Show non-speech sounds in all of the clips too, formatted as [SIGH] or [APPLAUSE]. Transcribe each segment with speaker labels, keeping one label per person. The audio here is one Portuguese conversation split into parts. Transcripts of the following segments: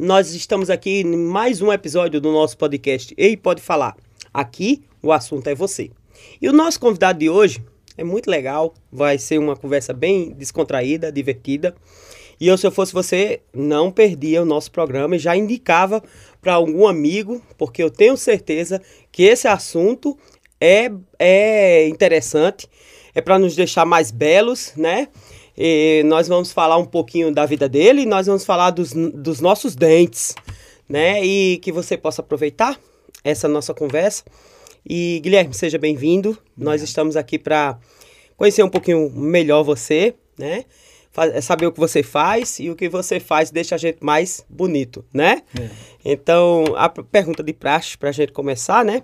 Speaker 1: nós estamos aqui em mais um episódio do nosso podcast Ei Pode Falar. Aqui o assunto é você. E o nosso convidado de hoje é muito legal, vai ser uma conversa bem descontraída, divertida. E eu, se eu fosse você, não perdia o nosso programa e já indicava para algum amigo, porque eu tenho certeza que esse assunto é, é interessante, é para nos deixar mais belos, né? E nós vamos falar um pouquinho da vida dele e nós vamos falar dos, dos nossos dentes, né? E que você possa aproveitar essa nossa conversa. E Guilherme, seja bem-vindo. Nós estamos aqui para conhecer um pouquinho melhor você, né? Saber o que você faz e o que você faz deixa a gente mais bonito, né? É. Então, a pergunta de praxe para a gente começar, né?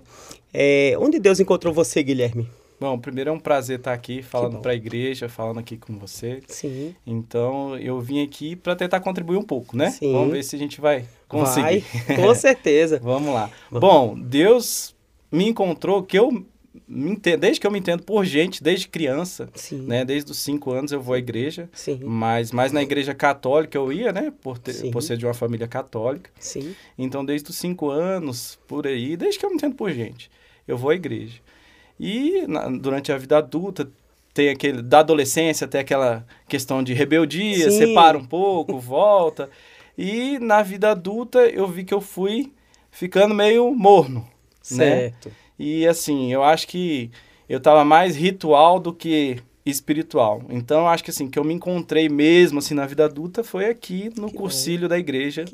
Speaker 1: É, onde Deus encontrou você, Guilherme?
Speaker 2: Bom, primeiro é um prazer estar aqui falando para a igreja, falando aqui com você.
Speaker 1: Sim.
Speaker 2: Então, eu vim aqui para tentar contribuir um pouco, né? Sim. Vamos ver se a gente vai conseguir.
Speaker 1: Vai, com [LAUGHS] certeza.
Speaker 2: Vamos lá. Bom, Deus me encontrou que eu me entendo, desde que eu me entendo por gente, desde criança, Sim. né? Desde os cinco anos eu vou à igreja, Sim. mas mais na igreja católica eu ia, né? Por, ter, por ser de uma família católica.
Speaker 1: Sim.
Speaker 2: Então, desde os cinco anos, por aí, desde que eu me entendo por gente, eu vou à igreja. E na, durante a vida adulta, tem aquele da adolescência tem aquela questão de rebeldia, Sim. separa um pouco, [LAUGHS] volta. E na vida adulta eu vi que eu fui ficando meio morno, né? certo. né? E assim, eu acho que eu tava mais ritual do que espiritual. Então, eu acho que assim, que eu me encontrei mesmo assim na vida adulta foi aqui no que cursilho bom. da igreja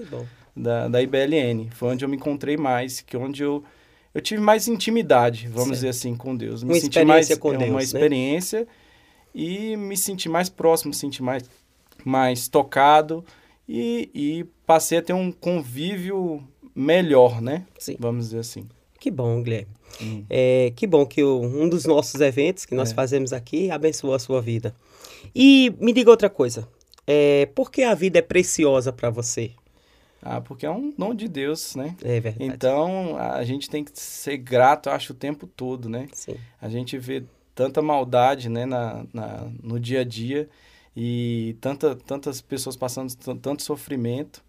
Speaker 2: da, da IBLN. Foi onde eu me encontrei mais, que onde eu eu tive mais intimidade, vamos certo. dizer assim, com Deus. Me
Speaker 1: uma senti mais
Speaker 2: com
Speaker 1: é, Deus,
Speaker 2: uma
Speaker 1: né?
Speaker 2: experiência e me senti mais próximo, me senti mais, mais tocado e, e passei a ter um convívio melhor, né?
Speaker 1: Sim.
Speaker 2: Vamos dizer assim.
Speaker 1: Que bom, Guilherme. Hum. É, que bom que o, um dos nossos eventos que nós é. fazemos aqui abençoou a sua vida. E me diga outra coisa. É, por que a vida é preciosa para você?
Speaker 2: Ah, porque é um dom de Deus, né?
Speaker 1: É verdade.
Speaker 2: Então, a gente tem que ser grato, acho, o tempo todo, né?
Speaker 1: Sim.
Speaker 2: A gente vê tanta maldade, né, na, na, no dia a dia e tanta, tantas pessoas passando tanto sofrimento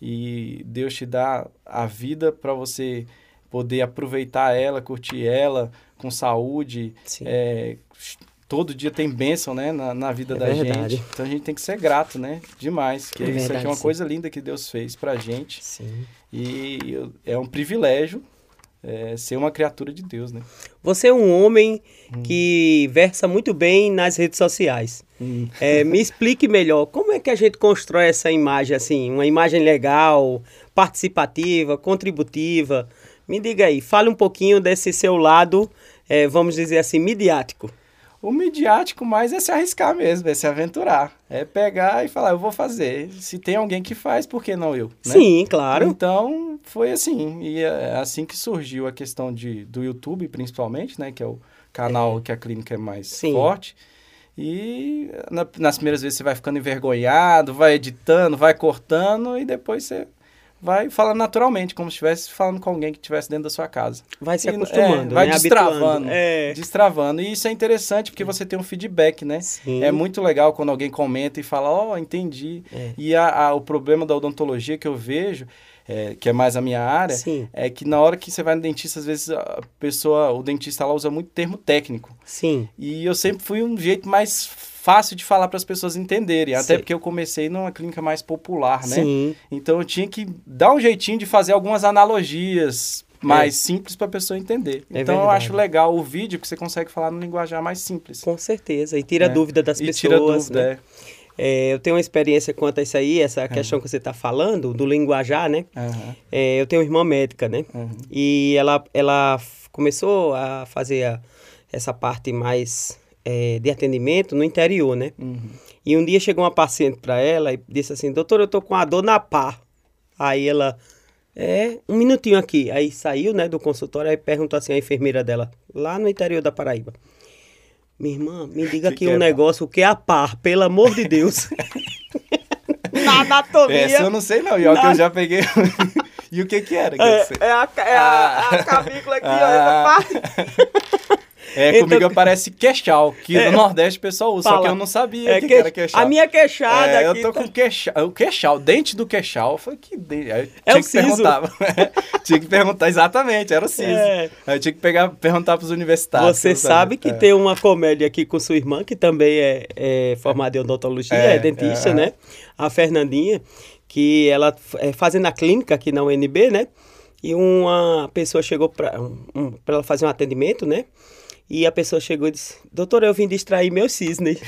Speaker 2: e Deus te dá a vida para você poder aproveitar ela, curtir ela com saúde, é, todo dia tem bênção, né, na, na vida é da verdade. gente. Então a gente tem que ser grato, né, demais. Que é isso verdade, aqui é uma sim. coisa linda que Deus fez pra gente.
Speaker 1: Sim.
Speaker 2: E é um privilégio é, ser uma criatura de Deus, né?
Speaker 1: Você é um homem hum. que versa muito bem nas redes sociais. Hum. É, me explique melhor, como é que a gente constrói essa imagem, assim, uma imagem legal, participativa, contributiva? Me diga aí, fale um pouquinho desse seu lado, é, vamos dizer assim, midiático.
Speaker 2: O midiático mais é se arriscar mesmo, é se aventurar. É pegar e falar, eu vou fazer. Se tem alguém que faz, por que não eu?
Speaker 1: Né? Sim, claro.
Speaker 2: Então, foi assim. E é assim que surgiu a questão de, do YouTube, principalmente, né? Que é o canal é. que a clínica é mais Sim. forte. E na, nas primeiras vezes você vai ficando envergonhado, vai editando, vai cortando e depois você vai falando naturalmente, como se estivesse falando com alguém que estivesse dentro da sua casa.
Speaker 1: Vai se acostumando,
Speaker 2: é, vai
Speaker 1: né?
Speaker 2: destravando, é. destravando. E isso é interessante porque você tem um feedback, né?
Speaker 1: Sim.
Speaker 2: É muito legal quando alguém comenta e fala, ó, oh, entendi. É. E a, a, o problema da odontologia que eu vejo é, que é mais a minha área,
Speaker 1: Sim.
Speaker 2: é que na hora que você vai no dentista, às vezes a pessoa, o dentista lá usa muito termo técnico.
Speaker 1: Sim.
Speaker 2: E eu sempre fui um jeito mais fácil de falar para as pessoas entenderem, Sim. até porque eu comecei numa clínica mais popular, né?
Speaker 1: Sim.
Speaker 2: Então eu tinha que dar um jeitinho de fazer algumas analogias mais é. simples para a pessoa entender. É então verdade. eu acho legal o vídeo que você consegue falar no linguajar mais simples.
Speaker 1: Com certeza, e tira é. dúvida das
Speaker 2: e
Speaker 1: pessoas.
Speaker 2: Tira dúvida,
Speaker 1: né? é. Eu tenho uma experiência quanto a isso aí, essa uhum. questão que você está falando, do linguajar, né?
Speaker 2: Uhum.
Speaker 1: É, eu tenho uma irmã médica, né?
Speaker 2: Uhum.
Speaker 1: E ela, ela começou a fazer a, essa parte mais é, de atendimento no interior, né?
Speaker 2: Uhum.
Speaker 1: E um dia chegou uma paciente para ela e disse assim, doutor, eu tô com a dor na pá. Aí ela, é, um minutinho aqui. Aí saiu, né, do consultório, aí perguntou assim a enfermeira dela, lá no interior da Paraíba. Minha irmã, me [LAUGHS] diga aqui que um negócio, o que é a par, pelo amor de Deus. [LAUGHS] na anatomia.
Speaker 2: Essa eu não sei não, e olha que eu já peguei... [LAUGHS] e o que que era?
Speaker 1: É, é, a, é ah. a, a, cavícula aqui, ah. ó, essa ah. parte.
Speaker 2: É,
Speaker 1: Então-
Speaker 2: comigo aparece queixal, que
Speaker 1: É.
Speaker 2: no Nordeste o pessoal usa, só
Speaker 1: Fala.
Speaker 2: que eu não sabia
Speaker 1: É
Speaker 2: que,
Speaker 1: que-
Speaker 2: era queixal.
Speaker 1: a minha queixada
Speaker 2: É,
Speaker 1: aqui
Speaker 2: eu tô
Speaker 1: tá-
Speaker 2: com queixal, o queixal, dente do queixal. Falei, que? Aí
Speaker 1: É
Speaker 2: tinha
Speaker 1: o
Speaker 2: que
Speaker 1: siso.
Speaker 2: perguntar. [LAUGHS] tinha que perguntar, exatamente, era o siso.
Speaker 1: É.
Speaker 2: Aí eu tinha que pegar, perguntar pros universitários.
Speaker 1: Você sabe que
Speaker 2: É.
Speaker 1: tem uma comédia aqui com sua irmã, que também é, é formada em odontologia, é,
Speaker 2: É,
Speaker 1: dentista,
Speaker 2: é.
Speaker 1: né? A Fernandinha, que ela é fazendo a clínica aqui na UNB, né? E uma pessoa chegou para um, ela fazer um atendimento, né? E a pessoa chegou e disse: Doutora, eu vim distrair meus cisnes.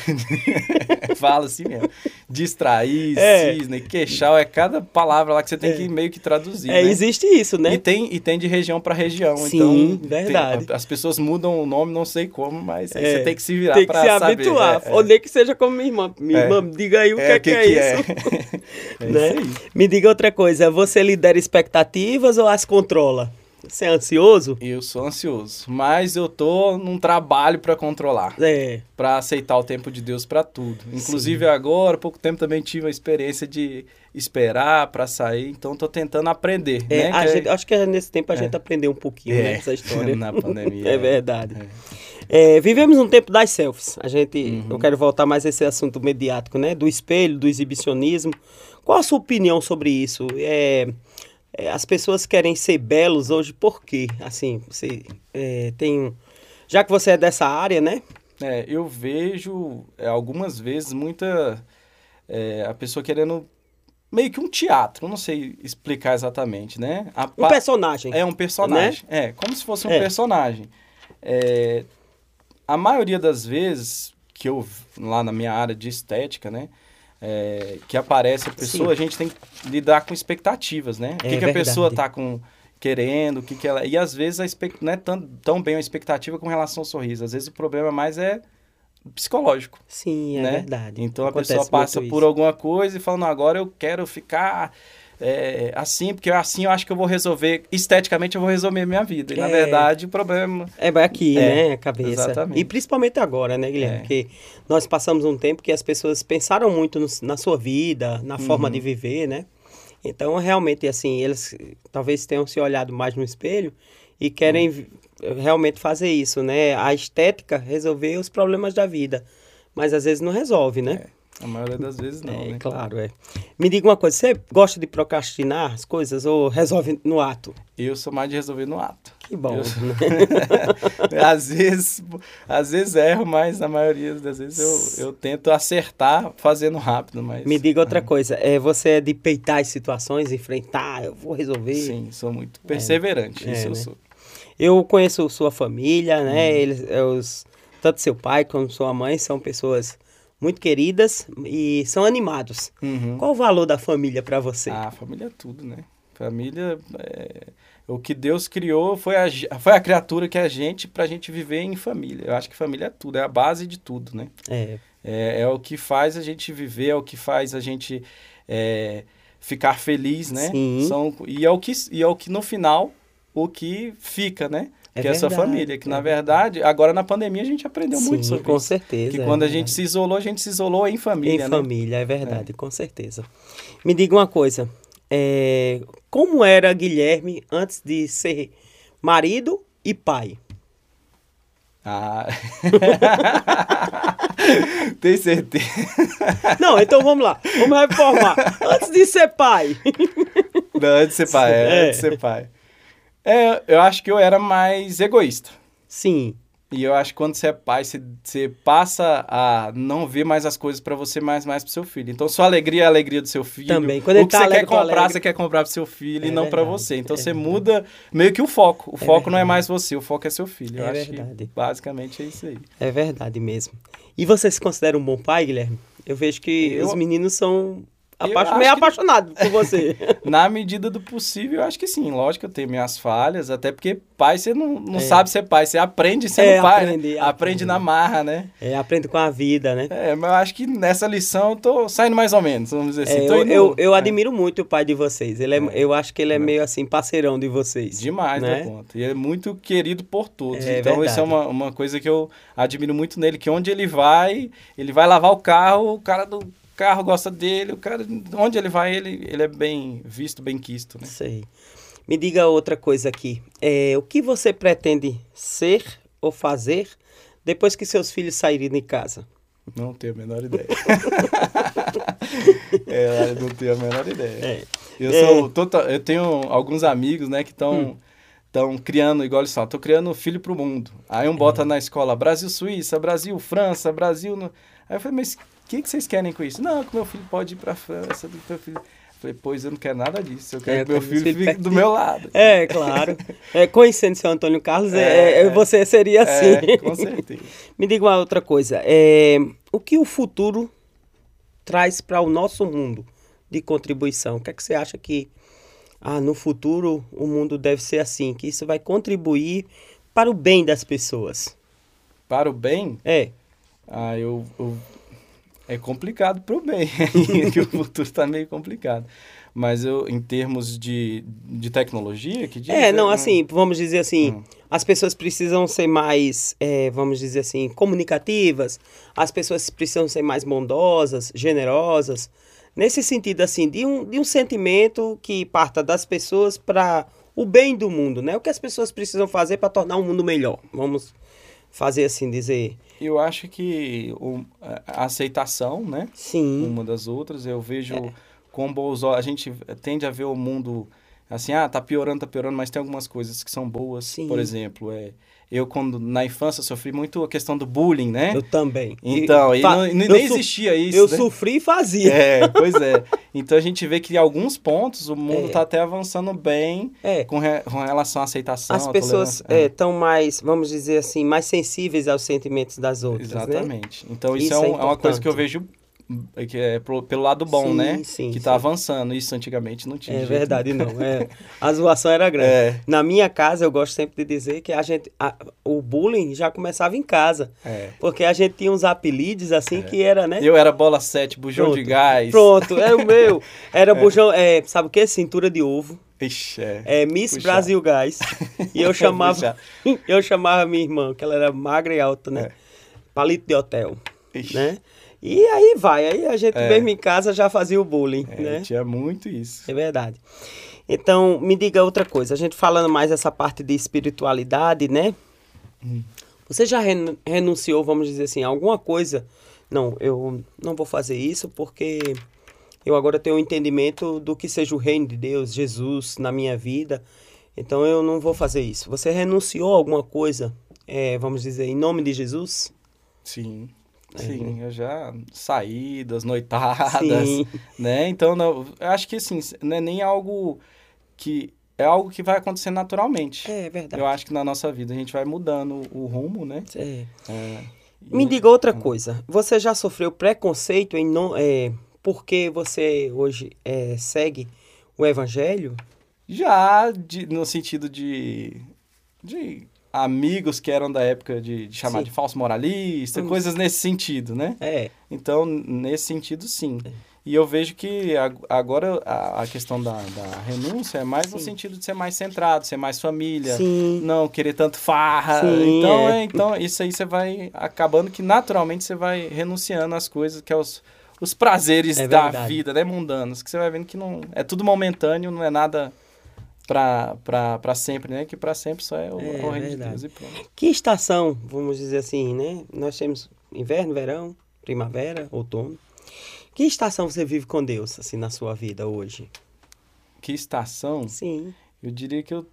Speaker 1: [LAUGHS]
Speaker 2: Fala assim mesmo. Distrair, [LAUGHS]
Speaker 1: É.
Speaker 2: cisne, queixal, é cada palavra lá que você tem que meio que traduzir.
Speaker 1: É,
Speaker 2: né?
Speaker 1: existe isso, né?
Speaker 2: E tem, e tem de região para região.
Speaker 1: Sim,
Speaker 2: então,
Speaker 1: verdade.
Speaker 2: tem- as pessoas mudam o nome, não sei como, mas aí
Speaker 1: É,
Speaker 2: você tem que se virar
Speaker 1: Tem que
Speaker 2: para
Speaker 1: se
Speaker 2: saber.
Speaker 1: habituar.
Speaker 2: É, é.
Speaker 1: Ou nem que seja como minha irmã. Minha
Speaker 2: É.
Speaker 1: irmã, diga aí o que,
Speaker 2: É,
Speaker 1: é, que, é isso. [LAUGHS]
Speaker 2: é
Speaker 1: né?
Speaker 2: isso aí.
Speaker 1: Me diga outra coisa, você lidera expectativas ou as controla? Você é ansioso?
Speaker 2: Eu sou ansioso, mas eu tô num trabalho para controlar,
Speaker 1: É.
Speaker 2: para aceitar o tempo de Deus para tudo. Inclusive agora, há pouco tempo também tive a experiência de esperar para sair, então tô tentando aprender,
Speaker 1: É,
Speaker 2: né? que é-
Speaker 1: gente- acho que é nesse tempo a
Speaker 2: É.
Speaker 1: gente aprendeu um pouquinho
Speaker 2: É,
Speaker 1: né, dessa história. [LAUGHS]
Speaker 2: na pandemia,
Speaker 1: É
Speaker 2: é.
Speaker 1: verdade. É, vivemos um tempo das selfies. A gente,
Speaker 2: Uhum.
Speaker 1: eu quero voltar mais a esse assunto mediático, né? Do espelho, do exibicionismo. Qual a sua opinião sobre isso? É, é, as pessoas querem ser belos hoje por quê? Assim, você é, tem um... Já que você é dessa área, né?
Speaker 2: É, eu vejo é, algumas vezes muita é, a pessoa querendo meio que um teatro, não sei explicar exatamente, né? A
Speaker 1: Um
Speaker 2: pa-
Speaker 1: personagem.
Speaker 2: É um personagem, é como se fosse um
Speaker 1: É.
Speaker 2: personagem. É, a maioria das vezes que eu lá na minha área de estética, né? É, que aparece a pessoa,
Speaker 1: Sim.
Speaker 2: a gente tem que lidar com expectativas, né? O
Speaker 1: É
Speaker 2: que, que a pessoa
Speaker 1: verdade.
Speaker 2: tá com querendo, o que, que ela. E às vezes a expect... não é tão, tão bem a expectativa com relação ao sorriso. Às vezes o problema mais é psicológico.
Speaker 1: Sim, é
Speaker 2: né?
Speaker 1: verdade.
Speaker 2: Então a
Speaker 1: Acontece
Speaker 2: pessoa passa por
Speaker 1: isso.
Speaker 2: alguma coisa e fala, não, agora eu quero ficar é, assim, porque assim eu acho que eu vou resolver, esteticamente eu vou resolver minha vida. E na
Speaker 1: É.
Speaker 2: verdade o problema...
Speaker 1: É vai aqui,
Speaker 2: É,
Speaker 1: né? A cabeça.
Speaker 2: exatamente.
Speaker 1: E principalmente agora, né, Guilherme?
Speaker 2: É.
Speaker 1: Porque nós passamos um tempo que as pessoas pensaram muito no- na sua vida, na forma
Speaker 2: Uhum.
Speaker 1: de viver, né? Então, realmente, assim, eles talvez tenham se olhado mais no espelho e querem vi- realmente fazer isso, né? A estética resolver os problemas da vida. Mas às vezes não resolve, né?
Speaker 2: A maioria das vezes não,
Speaker 1: É,
Speaker 2: né?
Speaker 1: claro, é. Me diga uma coisa, você gosta de procrastinar as coisas ou resolve no ato?
Speaker 2: Eu sou mais de resolver no ato.
Speaker 1: Que bom.
Speaker 2: Eu- [LAUGHS] às vezes, às vezes erro, mas na maioria das vezes eu, eu tento acertar fazendo rápido, mas...
Speaker 1: Me diga outra coisa, é, você é de peitar as situações, enfrentar, eu vou resolver?
Speaker 2: Sim, sou muito perseverante,
Speaker 1: É,
Speaker 2: isso eu
Speaker 1: né?
Speaker 2: sou.
Speaker 1: Eu conheço sua família, né? Eles, é, os, tanto seu pai como sua mãe são pessoas muito queridas e são animados.
Speaker 2: Uhum.
Speaker 1: Qual o valor da família para você?
Speaker 2: Ah, família é tudo, né? Família, é... o que Deus criou foi a, foi a criatura que é a gente pra gente viver em família. Eu acho que família é tudo, é a base de tudo, né?
Speaker 1: É,
Speaker 2: É, é o que faz a gente viver, é o que faz a gente é, ficar feliz, né?
Speaker 1: Sim.
Speaker 2: São, e, é o que, e é o que no final, o que fica, né?
Speaker 1: É
Speaker 2: que é a sua família. Que
Speaker 1: é
Speaker 2: na verdade, agora na pandemia a gente aprendeu muito
Speaker 1: sim,
Speaker 2: sobre
Speaker 1: com
Speaker 2: isso.
Speaker 1: certeza.
Speaker 2: Que
Speaker 1: é
Speaker 2: quando a gente se isolou, a gente se isolou em família,
Speaker 1: Em
Speaker 2: né?
Speaker 1: família, é verdade, com certeza. Me diga uma coisa, é, como era Guilherme antes de ser marido e pai?
Speaker 2: Ah. [LAUGHS] Tem certeza.
Speaker 1: Não, então vamos lá, vamos reformar. Antes de ser pai.
Speaker 2: Não, antes de ser pai, é,
Speaker 1: É.
Speaker 2: antes de ser pai. É, eu acho que eu era mais egoísta.
Speaker 1: Sim,
Speaker 2: E eu acho que quando você é pai, você, você passa a não ver mais as coisas pra você, mais mais pro seu filho. Então, sua alegria é a alegria do seu filho.
Speaker 1: Também. Quando
Speaker 2: o que
Speaker 1: tá
Speaker 2: você
Speaker 1: alegre,
Speaker 2: quer comprar, você quer comprar pro seu filho
Speaker 1: É
Speaker 2: e não pra
Speaker 1: verdade,
Speaker 2: você. Então,
Speaker 1: é
Speaker 2: você
Speaker 1: verdade.
Speaker 2: muda meio que o foco. O
Speaker 1: É
Speaker 2: foco não é
Speaker 1: verdade.
Speaker 2: mais você, o foco é seu filho. Eu
Speaker 1: É verdade.
Speaker 2: basicamente é isso aí.
Speaker 1: é verdade mesmo. E você se considera um bom pai, Guilherme? Eu vejo que
Speaker 2: Eu-
Speaker 1: os meninos são apa-
Speaker 2: acho
Speaker 1: meio
Speaker 2: que-
Speaker 1: apaixonados por você. [LAUGHS]
Speaker 2: Na medida do possível, eu acho que sim. Lógico que eu tenho minhas falhas, até porque pai você não, não
Speaker 1: É.
Speaker 2: sabe ser pai, você aprende sendo
Speaker 1: É,
Speaker 2: pai.
Speaker 1: aprende,
Speaker 2: né?
Speaker 1: aprende.
Speaker 2: aprende na marra, né?
Speaker 1: é, aprende com a vida, né?
Speaker 2: É, mas eu acho que nessa lição eu tô saindo mais ou menos, vamos dizer assim.
Speaker 1: É, eu, eu, eu
Speaker 2: é,
Speaker 1: admiro muito o pai de vocês. Ele é, eu acho que ele é meio assim, parceirão de vocês.
Speaker 2: Demais
Speaker 1: né?
Speaker 2: conta. E é muito querido por todos.
Speaker 1: É
Speaker 2: então,
Speaker 1: verdade.
Speaker 2: isso é uma, uma coisa que eu admiro muito nele, que onde ele vai, ele vai lavar o carro, o cara do carro gosta dele, o cara, onde ele vai, ele, ele é bem visto, bem quisto, né?
Speaker 1: Sei. Me diga outra coisa aqui. É, o que você pretende ser ou fazer depois que seus filhos saírem de casa?
Speaker 2: Não tenho a menor ideia. [LAUGHS] é, não tenho a menor ideia. É. Eu, sou é. total, eu tenho alguns amigos, né, que estão hum. Estão criando, igual eles falam, estou criando filho para o mundo. Aí um bota uhum. na escola Brasil-Suíça, Brasil-França, Brasil... No... Aí eu falei, mas que, que vocês querem com isso? Não, que meu filho pode ir para a França, do meu filho... Falei, pois eu não quero nada disso. Eu quero é, que meu filho fique do meu lado.
Speaker 1: É, claro. É, conhecendo seu Antônio Carlos, é, é, é você seria assim.
Speaker 2: É, com certeza. [LAUGHS]
Speaker 1: Me diga uma outra coisa. É, o que o futuro traz para o nosso mundo de contribuição? O que é que você acha que ah, no futuro o mundo deve ser assim, que isso vai contribuir para o bem das pessoas.
Speaker 2: Para o bem?
Speaker 1: É.
Speaker 2: Ah, eu, eu... é complicado para o bem, [LAUGHS] que o futuro está meio complicado. Mas eu, em termos de, de tecnologia, que diz,
Speaker 1: É, não, assim, vamos dizer assim, hum. as pessoas precisam ser mais, é, vamos dizer assim, comunicativas, as pessoas precisam ser mais bondosas, generosas, nesse sentido assim de um, de um sentimento que parta das pessoas para o bem do mundo, né? O que as pessoas precisam fazer para tornar o um mundo melhor. Vamos fazer assim dizer.
Speaker 2: Eu acho que o, a aceitação, né?
Speaker 1: Sim.
Speaker 2: Uma das outras, eu vejo é. com bons olhos. A gente tende a ver o mundo assim, ah, tá piorando, tá piorando, mas tem algumas coisas que são boas. Sim. Por exemplo, é eu, quando na infância, sofri muito a questão do bullying, né?
Speaker 1: Eu também.
Speaker 2: Então, e, e não, nem existia isso.
Speaker 1: Eu
Speaker 2: né?
Speaker 1: sofri e fazia.
Speaker 2: É, pois é. Então a gente vê que em alguns pontos o mundo está é. até avançando bem é. com, re, com, relação à aceitação.
Speaker 1: As pessoas estão é, mais, vamos dizer assim, mais sensíveis aos sentimentos das outras.
Speaker 2: Né? Exatamente. Né? Então isso, isso é, um, é, uma coisa que eu vejo que é pelo lado bom, sim, né? Sim, que está avançando. Isso antigamente não tinha.
Speaker 1: É verdade, não. É. [LAUGHS] A zoação era grande. É. Na minha casa, eu gosto sempre de dizer que a gente. A, o bullying já começava em casa.
Speaker 2: É.
Speaker 1: Porque a gente tinha uns apelidos assim é. que era, né?
Speaker 2: Eu era bola 7, bujão Pronto. de gás.
Speaker 1: Pronto, era o meu. [LAUGHS] Era é. bujão. É, sabe o que? Cintura de ovo.
Speaker 2: Ixi, é.
Speaker 1: é Miss Puxar. Brasil Gás. [LAUGHS] E eu chamava. eu chamava minha irmã, que ela era magra e alta, né? Palito de hotel. Ixi. Né? E aí vai, aí a gente é. mesmo em casa já fazia o bullying, é, né?
Speaker 2: Tinha muito isso.
Speaker 1: É verdade. Então, me diga outra coisa, a gente falando mais essa parte de espiritualidade, né? Hum. Você já renunciou, vamos dizer assim, a alguma coisa? Não, eu não vou fazer isso porque eu agora tenho um entendimento do que seja o reino de Deus, Jesus na minha vida. Então eu não vou fazer isso. Você renunciou a alguma coisa, é, vamos dizer, em nome de Jesus?
Speaker 2: Sim. Sim, eu já saí das noitadas, Sim. né? Então, não, eu acho que assim, não é nem algo que é algo que vai acontecer naturalmente.
Speaker 1: É verdade.
Speaker 2: Eu acho que na nossa vida a gente vai mudando o rumo, né?
Speaker 1: É. é Me diga outra coisa. Você já sofreu preconceito em não, é, porque você hoje é, segue o evangelho?
Speaker 2: Já, de, no sentido de, de amigos que eram da época de, de chamar sim. de falso moralista, hum. coisas nesse sentido, né?
Speaker 1: É.
Speaker 2: Então, nesse sentido, sim. É. E eu vejo que agora a, questão da, da renúncia é mais sim. no sentido de ser mais centrado, ser mais família,
Speaker 1: sim.
Speaker 2: não querer tanto farra. Sim, então, é. É, então, isso aí você vai acabando que naturalmente você vai renunciando às coisas que é os, os prazeres é da vida, né, mundanos, que você vai vendo que não é tudo momentâneo, não é nada para sempre, né? Que para sempre só é o, é, o reino de Deus e pronto.
Speaker 1: Que estação, vamos dizer assim, né? Nós temos inverno, verão, primavera, outono. Que estação você vive com Deus, assim, na sua vida hoje?
Speaker 2: Que estação?
Speaker 1: Sim.
Speaker 2: Eu diria que eu,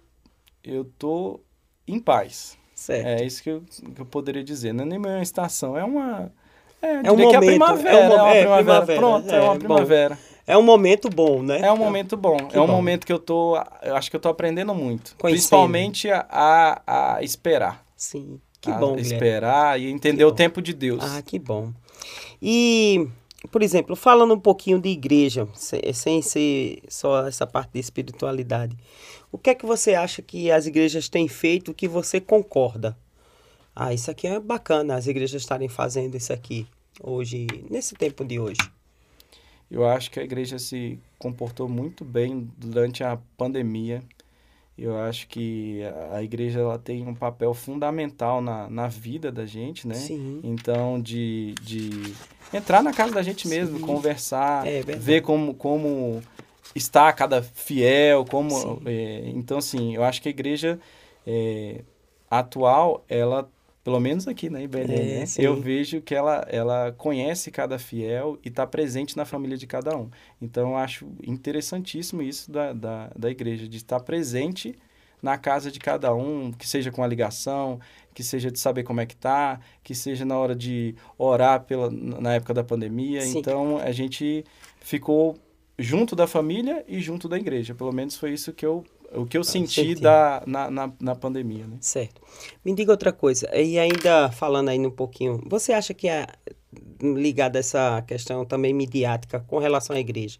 Speaker 2: eu tô em paz.
Speaker 1: Certo.
Speaker 2: É isso que eu, que eu poderia dizer. Não é nem uma estação, é uma... É, é um momento, é a primavera, é, um, é uma é, primavera. primavera. Pronto, é, uma primavera.
Speaker 1: Bom. É um momento bom, né?
Speaker 2: É um momento bom. Que é um bom. momento que eu tô. Eu acho que eu tô aprendendo muito. Conhecendo. Principalmente a, a, esperar.
Speaker 1: Sim. Que a bom,
Speaker 2: Esperar e entender o tempo de Deus.
Speaker 1: Ah, que bom. E, por exemplo, falando um pouquinho de igreja, sem, sem ser só essa parte de espiritualidade, o que é que você acha que as igrejas têm feito que você concorda? Ah, isso aqui é bacana, as igrejas estarem fazendo isso aqui hoje, nesse tempo de hoje.
Speaker 2: Eu acho que a igreja se comportou muito bem durante a pandemia. Eu acho que a igreja ela tem um papel fundamental na, na vida da gente, né?
Speaker 1: Sim.
Speaker 2: Então, de, de entrar na casa da gente mesmo, Sim. conversar,
Speaker 1: é,
Speaker 2: ver como, como está cada fiel, como... É, então, assim, eu acho que a igreja é, atual, ela pelo menos aqui na né,
Speaker 1: É,
Speaker 2: né?
Speaker 1: sim.
Speaker 2: eu vejo que ela, ela conhece cada fiel e está presente na família de cada um. Então, eu acho interessantíssimo isso da, da, da igreja, de estar presente na casa de cada um, que seja com a ligação, que seja de saber como é que tá, que seja na hora de orar pela, na época da pandemia.
Speaker 1: Sim.
Speaker 2: Então, a gente ficou junto da família e junto da igreja. Pelo menos foi isso que eu, o que eu senti da, na, na, na pandemia, né?
Speaker 1: Certo. Me diga outra coisa, e ainda falando aí um pouquinho, você acha que é ligada a essa questão também midiática com relação à igreja?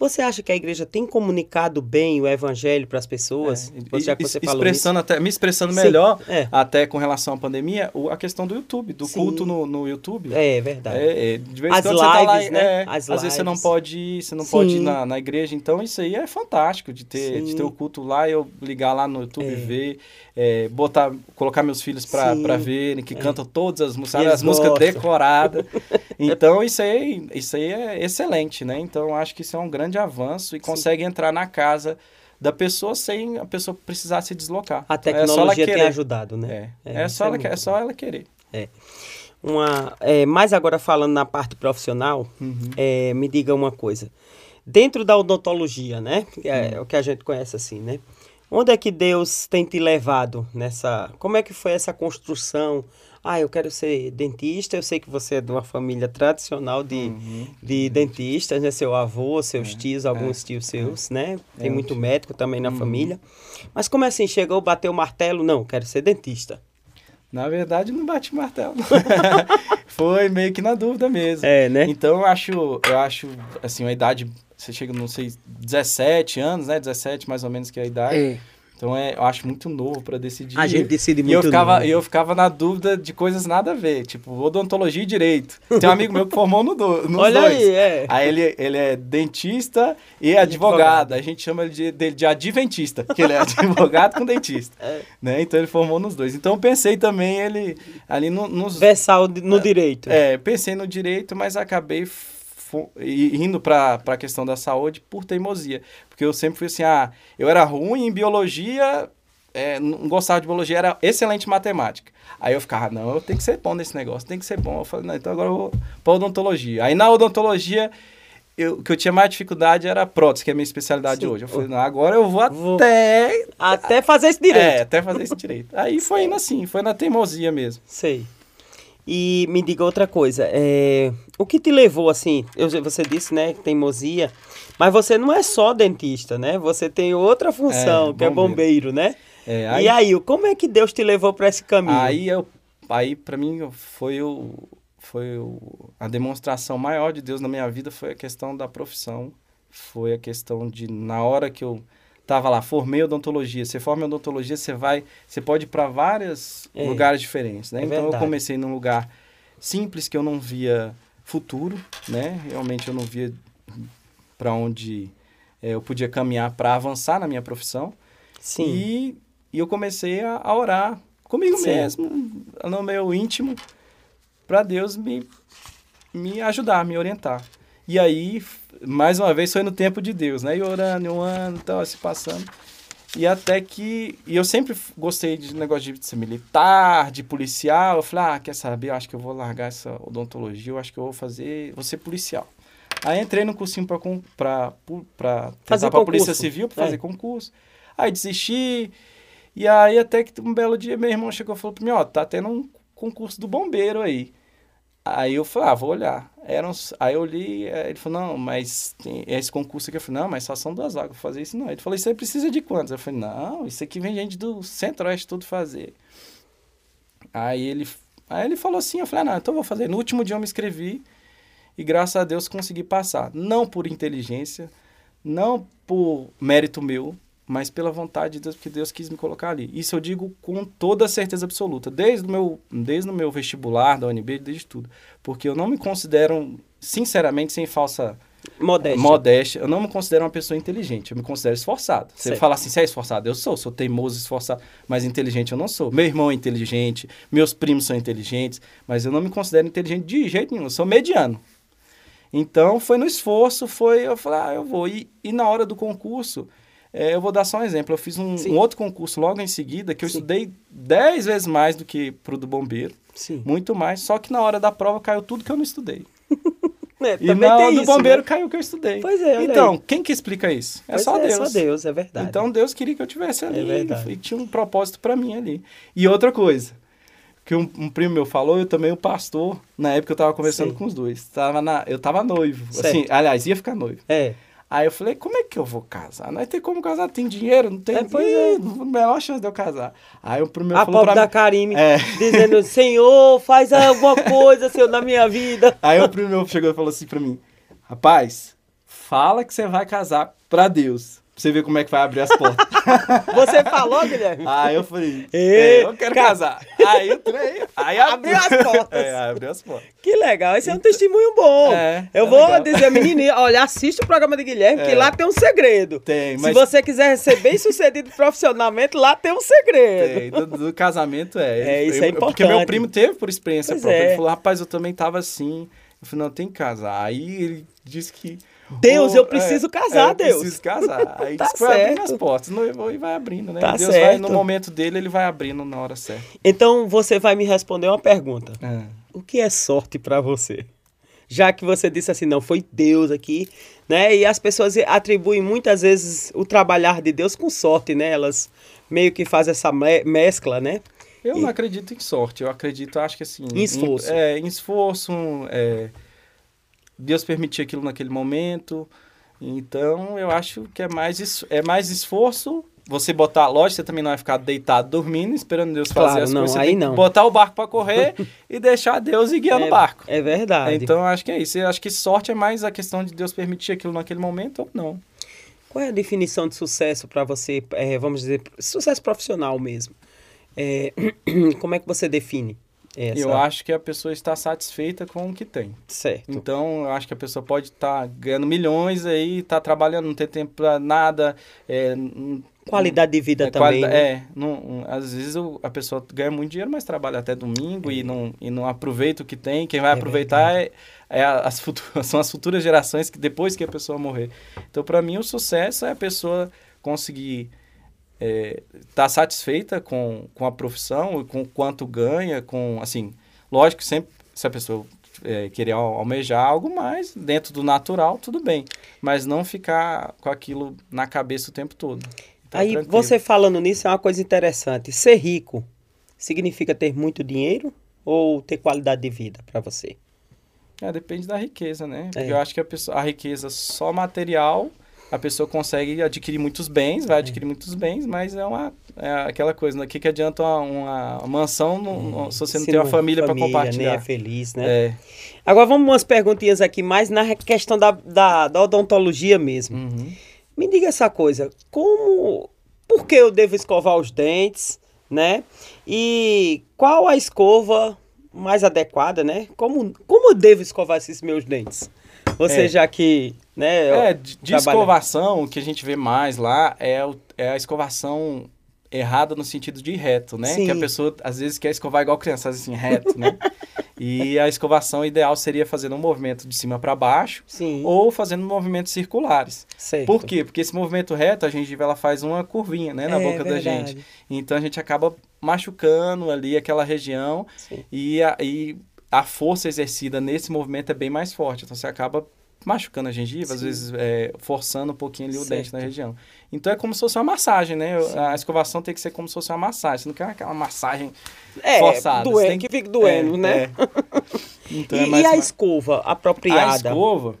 Speaker 1: Você acha que a igreja tem comunicado bem o evangelho para as pessoas?
Speaker 2: É,
Speaker 1: já que você falou
Speaker 2: expressando até, me expressando
Speaker 1: Sim,
Speaker 2: melhor,
Speaker 1: é.
Speaker 2: até com relação à pandemia, o- a questão do YouTube, do
Speaker 1: Sim.
Speaker 2: culto no, no YouTube.
Speaker 1: isso? É, verdade.
Speaker 2: É, é, de vez em você tá lá,
Speaker 1: lives, né?
Speaker 2: é, às vezes você não
Speaker 1: lives.
Speaker 2: pode ir, você não pode ir
Speaker 1: Sim.
Speaker 2: na, na igreja, então isso aí é fantástico de ter, de
Speaker 1: Sim.
Speaker 2: ter o culto lá, eu ligar lá no YouTube
Speaker 1: É.
Speaker 2: e ver, é, botar, colocar meus filhos pra verem, que cantam todas as músicas, as músicas decoradas. [LAUGHS] Então isso aí, isso aí é excelente, né? Então acho que isso é um grande avanço e consegue entrar na casa da pessoa sem a pessoa precisar se deslocar.
Speaker 1: A
Speaker 2: É só ela
Speaker 1: tecnologia tem
Speaker 2: querer.
Speaker 1: ajudado, né?
Speaker 2: É,
Speaker 1: É,
Speaker 2: é, só
Speaker 1: é
Speaker 2: ela, é só ela querer.
Speaker 1: Uma, é, mais agora falando na parte profissional,
Speaker 2: Uhum.
Speaker 1: é, me diga uma coisa. Dentro da odontologia, né? É,
Speaker 2: Hum.
Speaker 1: o que a gente conhece assim, né? Onde é que Deus tem te levado nessa. Como é que foi essa construção? Ah, eu quero ser dentista. Eu sei que você é de uma família tradicional de,
Speaker 2: Uhum.
Speaker 1: de dentistas, né? Seu avô, seus tios, alguns tios seus, né? Tem
Speaker 2: É,
Speaker 1: muito médico também na
Speaker 2: Uhum.
Speaker 1: família. Mas como assim? Chegou, bateu o martelo? Não, quero ser dentista.
Speaker 2: Na verdade, não bate martelo. [LAUGHS] Foi meio que na dúvida mesmo.
Speaker 1: É, né?
Speaker 2: Então eu acho, eu acho, assim, uma idade, você chega, não sei, 17 anos, né? 17 mais ou menos que é a idade. Então é, eu acho muito novo para decidir.
Speaker 1: A gente decide
Speaker 2: E
Speaker 1: muito
Speaker 2: eu ficava,
Speaker 1: novo.
Speaker 2: eu ficava na dúvida de coisas nada a ver, tipo odontologia e direito. Tem um amigo meu que formou no do, nos [LAUGHS]
Speaker 1: Olha
Speaker 2: dois.
Speaker 1: aí, é.
Speaker 2: Aí ele, ele é dentista e advogado. A gente chama ele de, dele de adventista, que ele é [LAUGHS] advogado com dentista.
Speaker 1: É.
Speaker 2: Né? Então ele formou nos dois. Então eu pensei também ele ali no- nos.
Speaker 1: Versal de- no direito.
Speaker 2: É, pensei no direito, mas acabei indo para a questão da saúde por teimosia. Porque eu sempre fui assim, ah, eu era ruim em biologia, é, não gostava de biologia, era excelente em matemática. Aí eu ficava, não, eu tenho que ser bom nesse negócio, tem que ser bom. Eu falei, não, então agora eu vou para odontologia. Aí na odontologia, eu, o que eu tinha mais dificuldade era prótese, que é a minha especialidade
Speaker 1: Sim.
Speaker 2: hoje. Eu falei, não, agora eu vou
Speaker 1: Vou-
Speaker 2: até...
Speaker 1: Até fazer esse direito.
Speaker 2: É, até fazer esse direito. Aí foi indo assim, foi na teimosia mesmo.
Speaker 1: Sei. E me diga outra coisa, é, o que te levou assim? Eu, você disse, né, teimosia, mas você não é só dentista, né? Você tem outra função,
Speaker 2: É,
Speaker 1: que é bombeiro, né?
Speaker 2: É,
Speaker 1: E aí, como é que Deus te levou para esse caminho?
Speaker 2: Aí eu, aí para mim foi o foi o, a demonstração maior de Deus na minha vida foi a questão da profissão, foi a questão de na hora que eu tava lá, formei odontologia. Você forma odontologia, você vai, você pode ir para vários
Speaker 1: É.
Speaker 2: lugares diferentes, né?
Speaker 1: É
Speaker 2: então eu
Speaker 1: verdade.
Speaker 2: comecei num lugar simples que eu não via futuro, né? Realmente eu não via para onde eh, eu podia caminhar para avançar na minha profissão.
Speaker 1: Sim.
Speaker 2: E, e eu comecei a, a orar comigo
Speaker 1: Sim.
Speaker 2: mesmo, no meu íntimo, para Deus me, me ajudar, me orientar. E aí, mais uma vez, foi no tempo de Deus, né? E orando, um ano e tal, se passando. E até que. E eu sempre gostei de negócio de ser militar, de policial. Eu falei, ah, quer saber? Eu acho que eu vou largar essa odontologia, eu acho que eu vou fazer. Vou ser policial. Aí entrei no cursinho para pra, pra
Speaker 1: Fazer
Speaker 2: tentar Polícia. Civil, para fazer
Speaker 1: É.
Speaker 2: concurso. Aí desisti. E aí até que um belo dia meu irmão chegou e falou pra mim, ó, tá tendo um concurso do bombeiro aí. Aí eu falei, ah, vou olhar. Era uns- Aí eu li, aí ele falou, não, mas tem esse concurso aqui. Eu falei, não, mas só são duas vagas, vou fazer isso não. Ele falou, você precisa de quantos? Eu falei, não, isso aqui vem gente do centro-oeste tudo fazer. Aí ele, aí ele falou assim, eu falei, ah, não, então eu vou fazer. No último dia eu me inscrevi e graças a Deus consegui passar. Não por inteligência, não por mérito meu, mas pela vontade de Deus, porque Deus quis me colocar ali. Isso eu digo com toda certeza absoluta, desde o meu, desde o meu vestibular da UNB, desde tudo. Porque eu não me considero, sinceramente, sem falsa
Speaker 1: Modéstia.
Speaker 2: modéstia, eu não me considero uma pessoa inteligente, eu me considero esforçado. Você fala assim, você é esforçado? Eu sou, sou teimoso, esforçado, mas inteligente eu não sou. Meu irmão é inteligente, meus primos são inteligentes, mas eu não me considero inteligente de jeito nenhum, eu sou mediano. Então, foi no esforço, foi, eu falei, ah, eu vou. E, e na hora do concurso, É, eu vou dar só um exemplo. Eu fiz um, um, outro concurso logo em seguida que eu Sim. estudei 10 vezes mais do que pro do bombeiro.
Speaker 1: Sim.
Speaker 2: Muito mais. Só que na hora da prova caiu tudo que eu não estudei. [LAUGHS]
Speaker 1: É,
Speaker 2: e na hora do bombeiro né? caiu o que eu estudei.
Speaker 1: Pois é,
Speaker 2: Então, aí. quem que explica isso? É só
Speaker 1: é,
Speaker 2: Deus.
Speaker 1: É só Deus, é verdade.
Speaker 2: Então Deus queria que eu tivesse ali.
Speaker 1: É verdade.
Speaker 2: E tinha um propósito para mim ali. E outra coisa, que um, um, primo meu falou, eu também o pastor, na época eu tava conversando Sim. com os dois. Tava na, eu tava noivo. Certo. Assim, aliás, ia ficar noivo.
Speaker 1: É.
Speaker 2: Aí eu falei, como é que eu vou casar? Não tem como casar, tem dinheiro, não tem. É,
Speaker 1: pois é.
Speaker 2: Melhor chance de eu casar. Aí o primeiro
Speaker 1: A
Speaker 2: falou
Speaker 1: pobre da Karime, é. dizendo, Senhor, faz alguma coisa, Senhor, na minha vida. [LAUGHS]
Speaker 2: Aí o primeiro chegou e falou assim pra mim, rapaz, fala que você vai casar pra Deus você ver como é que vai abrir as portas. [LAUGHS]
Speaker 1: Você falou, Guilherme?
Speaker 2: Aí eu falei, é, eu quero casar. Aí eu entrei, aí [LAUGHS]
Speaker 1: abriu as portas.
Speaker 2: É, abriu as portas.
Speaker 1: Que legal, esse é um testemunho bom. É, eu é vou legal. dizer, menino, olha, assiste o programa de Guilherme, é. que lá tem um segredo.
Speaker 2: Tem,
Speaker 1: mas... Se você quiser ser bem sucedido profissionalmente, lá tem um segredo.
Speaker 2: Tem, do, do casamento é.
Speaker 1: É, isso eu, é importante.
Speaker 2: Porque meu primo teve por experiência pois própria. É. Ele falou, rapaz, eu também tava assim. Eu falei, não, tem que casar. Aí ele disse que
Speaker 1: Deus, eu preciso é, casar,
Speaker 2: é,
Speaker 1: Deus.
Speaker 2: Eu preciso casar. [LAUGHS] Aí tá vai abrindo as portas, e vai abrindo, né?
Speaker 1: Tá
Speaker 2: Deus
Speaker 1: certo.
Speaker 2: vai, no momento dele, ele vai abrindo na hora certa.
Speaker 1: Então, você vai me responder uma pergunta.
Speaker 2: É.
Speaker 1: O que é sorte para você? Já que você disse assim, não, foi Deus aqui, né? E as pessoas atribuem muitas vezes o trabalhar de Deus com sorte, né? Elas meio que fazem essa mescla, né?
Speaker 2: Eu e... não acredito em sorte, eu acredito, acho que assim...
Speaker 1: Em esforço.
Speaker 2: Em, é, em esforço, é Deus permitiu aquilo naquele momento. Então, eu acho que é mais, é mais esforço você botar, lógico, você também não vai ficar deitado dormindo, esperando Deus fazer
Speaker 1: claro,
Speaker 2: as
Speaker 1: não,
Speaker 2: coisas. Você
Speaker 1: aí não.
Speaker 2: botar o barco para correr [LAUGHS] e deixar Deus ir guiando
Speaker 1: é,
Speaker 2: o barco.
Speaker 1: É verdade.
Speaker 2: Então, eu acho que é isso. Eu acho que sorte é mais a questão de Deus permitir aquilo naquele momento ou não.
Speaker 1: Qual é a definição de sucesso para você, é, vamos dizer, sucesso profissional mesmo? É, [CLEARS THROAT] como é que você define?
Speaker 2: Essa... Eu acho que a pessoa está satisfeita com o que tem.
Speaker 1: Certo.
Speaker 2: Então, eu acho que a pessoa pode estar tá ganhando milhões aí, está trabalhando, não tem tempo para nada. É,
Speaker 1: qualidade de vida é, também.
Speaker 2: Né? É, não, às vezes a pessoa ganha muito dinheiro, mas trabalha até domingo é. e, não, e não aproveita o que tem. Quem vai é aproveitar é, é, as [LAUGHS] futuras, são as futuras gerações que depois que a pessoa morrer. Então, para mim, o sucesso é a pessoa conseguir é, tá satisfeita com, com a profissão, com quanto ganha, com, assim, lógico, sempre se a pessoa é, querer almejar algo mais dentro do natural, tudo bem, mas não ficar com aquilo na cabeça o tempo todo.
Speaker 1: Tá Aí, tranquilo. você falando nisso, é uma coisa interessante. Ser rico significa ter muito dinheiro ou ter qualidade de vida para você?
Speaker 2: É, depende da riqueza, né? É. eu acho que a, pessoa, a riqueza só material a pessoa consegue adquirir muitos bens, vai adquirir muitos bens, mas é uma é aquela coisa, né? O que, que adianta uma, uma mansão no, no, se você não se tem uma família, para compartilhar?
Speaker 1: Nem é feliz, né?
Speaker 2: É.
Speaker 1: Agora vamos umas perguntinhas aqui, mais na questão da, da, da odontologia mesmo.
Speaker 2: Uhum.
Speaker 1: Me diga essa coisa, como... Por que eu devo escovar os dentes, né? E qual a escova mais adequada, né? Como, como eu devo escovar esses meus dentes? Você é. já que né?
Speaker 2: É, de, de escovação, o que a gente vê mais lá é, o, é a escovação errada no sentido de reto, né?
Speaker 1: Sim.
Speaker 2: Que a pessoa às vezes quer escovar igual criança, assim, reto, né? [LAUGHS] e a escovação ideal seria fazendo um movimento de cima para baixo
Speaker 1: Sim.
Speaker 2: ou fazendo movimentos circulares.
Speaker 1: Certo.
Speaker 2: Por quê? Porque esse movimento reto, a gengiva ela faz uma curvinha, né, na
Speaker 1: é,
Speaker 2: boca
Speaker 1: verdade.
Speaker 2: da gente. Então a gente acaba machucando ali aquela região e a, e a força exercida nesse movimento é bem mais forte. Então você acaba machucando a gengiva, Sim. às vezes é, forçando um pouquinho ali o dente na região. Então é como se fosse uma massagem, né? Sim. A escovação tem que ser como se fosse uma massagem. Você não quer aquela massagem
Speaker 1: é,
Speaker 2: forçada.
Speaker 1: Doendo,
Speaker 2: tem
Speaker 1: que fique doendo,
Speaker 2: é,
Speaker 1: né?
Speaker 2: É. [LAUGHS]
Speaker 1: Então e, é e a escova apropriada?
Speaker 2: A escova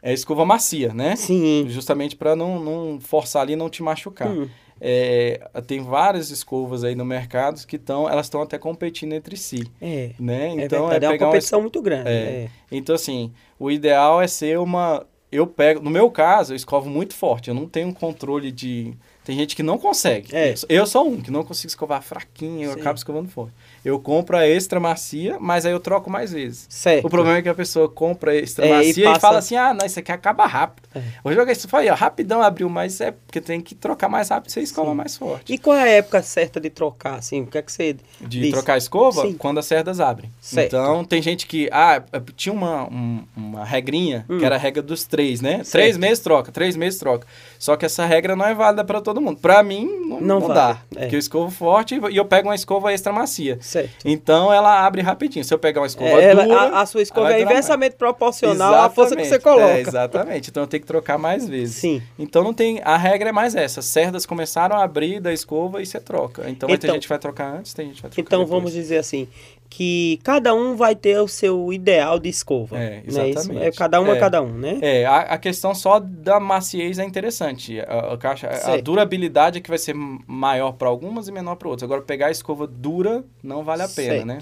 Speaker 2: é escova macia, né?
Speaker 1: Sim.
Speaker 2: Justamente para não, não forçar ali e não te machucar. Hum. É, tem várias escovas aí no mercado que estão, elas estão até competindo entre si.
Speaker 1: É.
Speaker 2: Né?
Speaker 1: Então é, é, uma competição uma... muito grande.
Speaker 2: É. é. Então assim, o ideal é ser uma, eu pego, no meu caso, eu escovo muito forte. Eu não tenho controle de Tem gente que não consegue.
Speaker 1: É.
Speaker 2: Eu sou um que não consigo escovar fraquinho, eu
Speaker 1: Sim.
Speaker 2: acabo escovando forte. Eu compro a extra macia, mas aí eu troco mais vezes.
Speaker 1: Certo.
Speaker 2: O problema é que a pessoa compra extra
Speaker 1: É, e
Speaker 2: macia e,
Speaker 1: passa-
Speaker 2: fala assim: ah, não, isso aqui acaba rápido.
Speaker 1: É.
Speaker 2: Vou jogar isso aí, ó, rapidão abriu, mas é porque tem que trocar mais rápido, você escova
Speaker 1: Sim.
Speaker 2: mais forte.
Speaker 1: E qual é a época certa de trocar, assim? O que é que você
Speaker 2: De
Speaker 1: diz?
Speaker 2: trocar a escova
Speaker 1: Sim.
Speaker 2: quando as cerdas abrem.
Speaker 1: Certo.
Speaker 2: Então, tem gente que. Ah, tinha uma, um- uma regrinha,
Speaker 1: Hum.
Speaker 2: que era a regra dos três, né?
Speaker 1: Certo.
Speaker 2: Três meses troca, três meses troca. Só que essa regra não é válida para todo mundo. Para mim, não,
Speaker 1: Não
Speaker 2: não,
Speaker 1: vale,
Speaker 2: dá.
Speaker 1: é.
Speaker 2: Porque eu escovo forte e eu pego uma escova extra macia.
Speaker 1: Certo.
Speaker 2: Então, ela abre rapidinho. Se eu pegar uma escova
Speaker 1: É, ela-
Speaker 2: dura.
Speaker 1: a, a sua escova é inversamente proporcional à força que você
Speaker 2: Exatamente.
Speaker 1: coloca.
Speaker 2: É, exatamente. Então eu tenho que trocar mais vezes.
Speaker 1: Sim.
Speaker 2: Então não tem. A regra é mais essa. As cerdas começaram a abrir da escova e você troca. Então,
Speaker 1: Então-
Speaker 2: gente que vai trocar antes, tem gente que vai trocar
Speaker 1: Então
Speaker 2: depois.
Speaker 1: vamos dizer assim, que cada um vai ter o seu ideal de escova.
Speaker 2: É,
Speaker 1: não isso?
Speaker 2: exatamente.
Speaker 1: É cada um a
Speaker 2: É.
Speaker 1: cada um, né?
Speaker 2: É, a, a questão só da maciez é interessante. A, a a durabilidade é que vai ser maior para algumas e menor para outras. Agora, pegar a escova dura não vale a pena,
Speaker 1: Certo.
Speaker 2: né?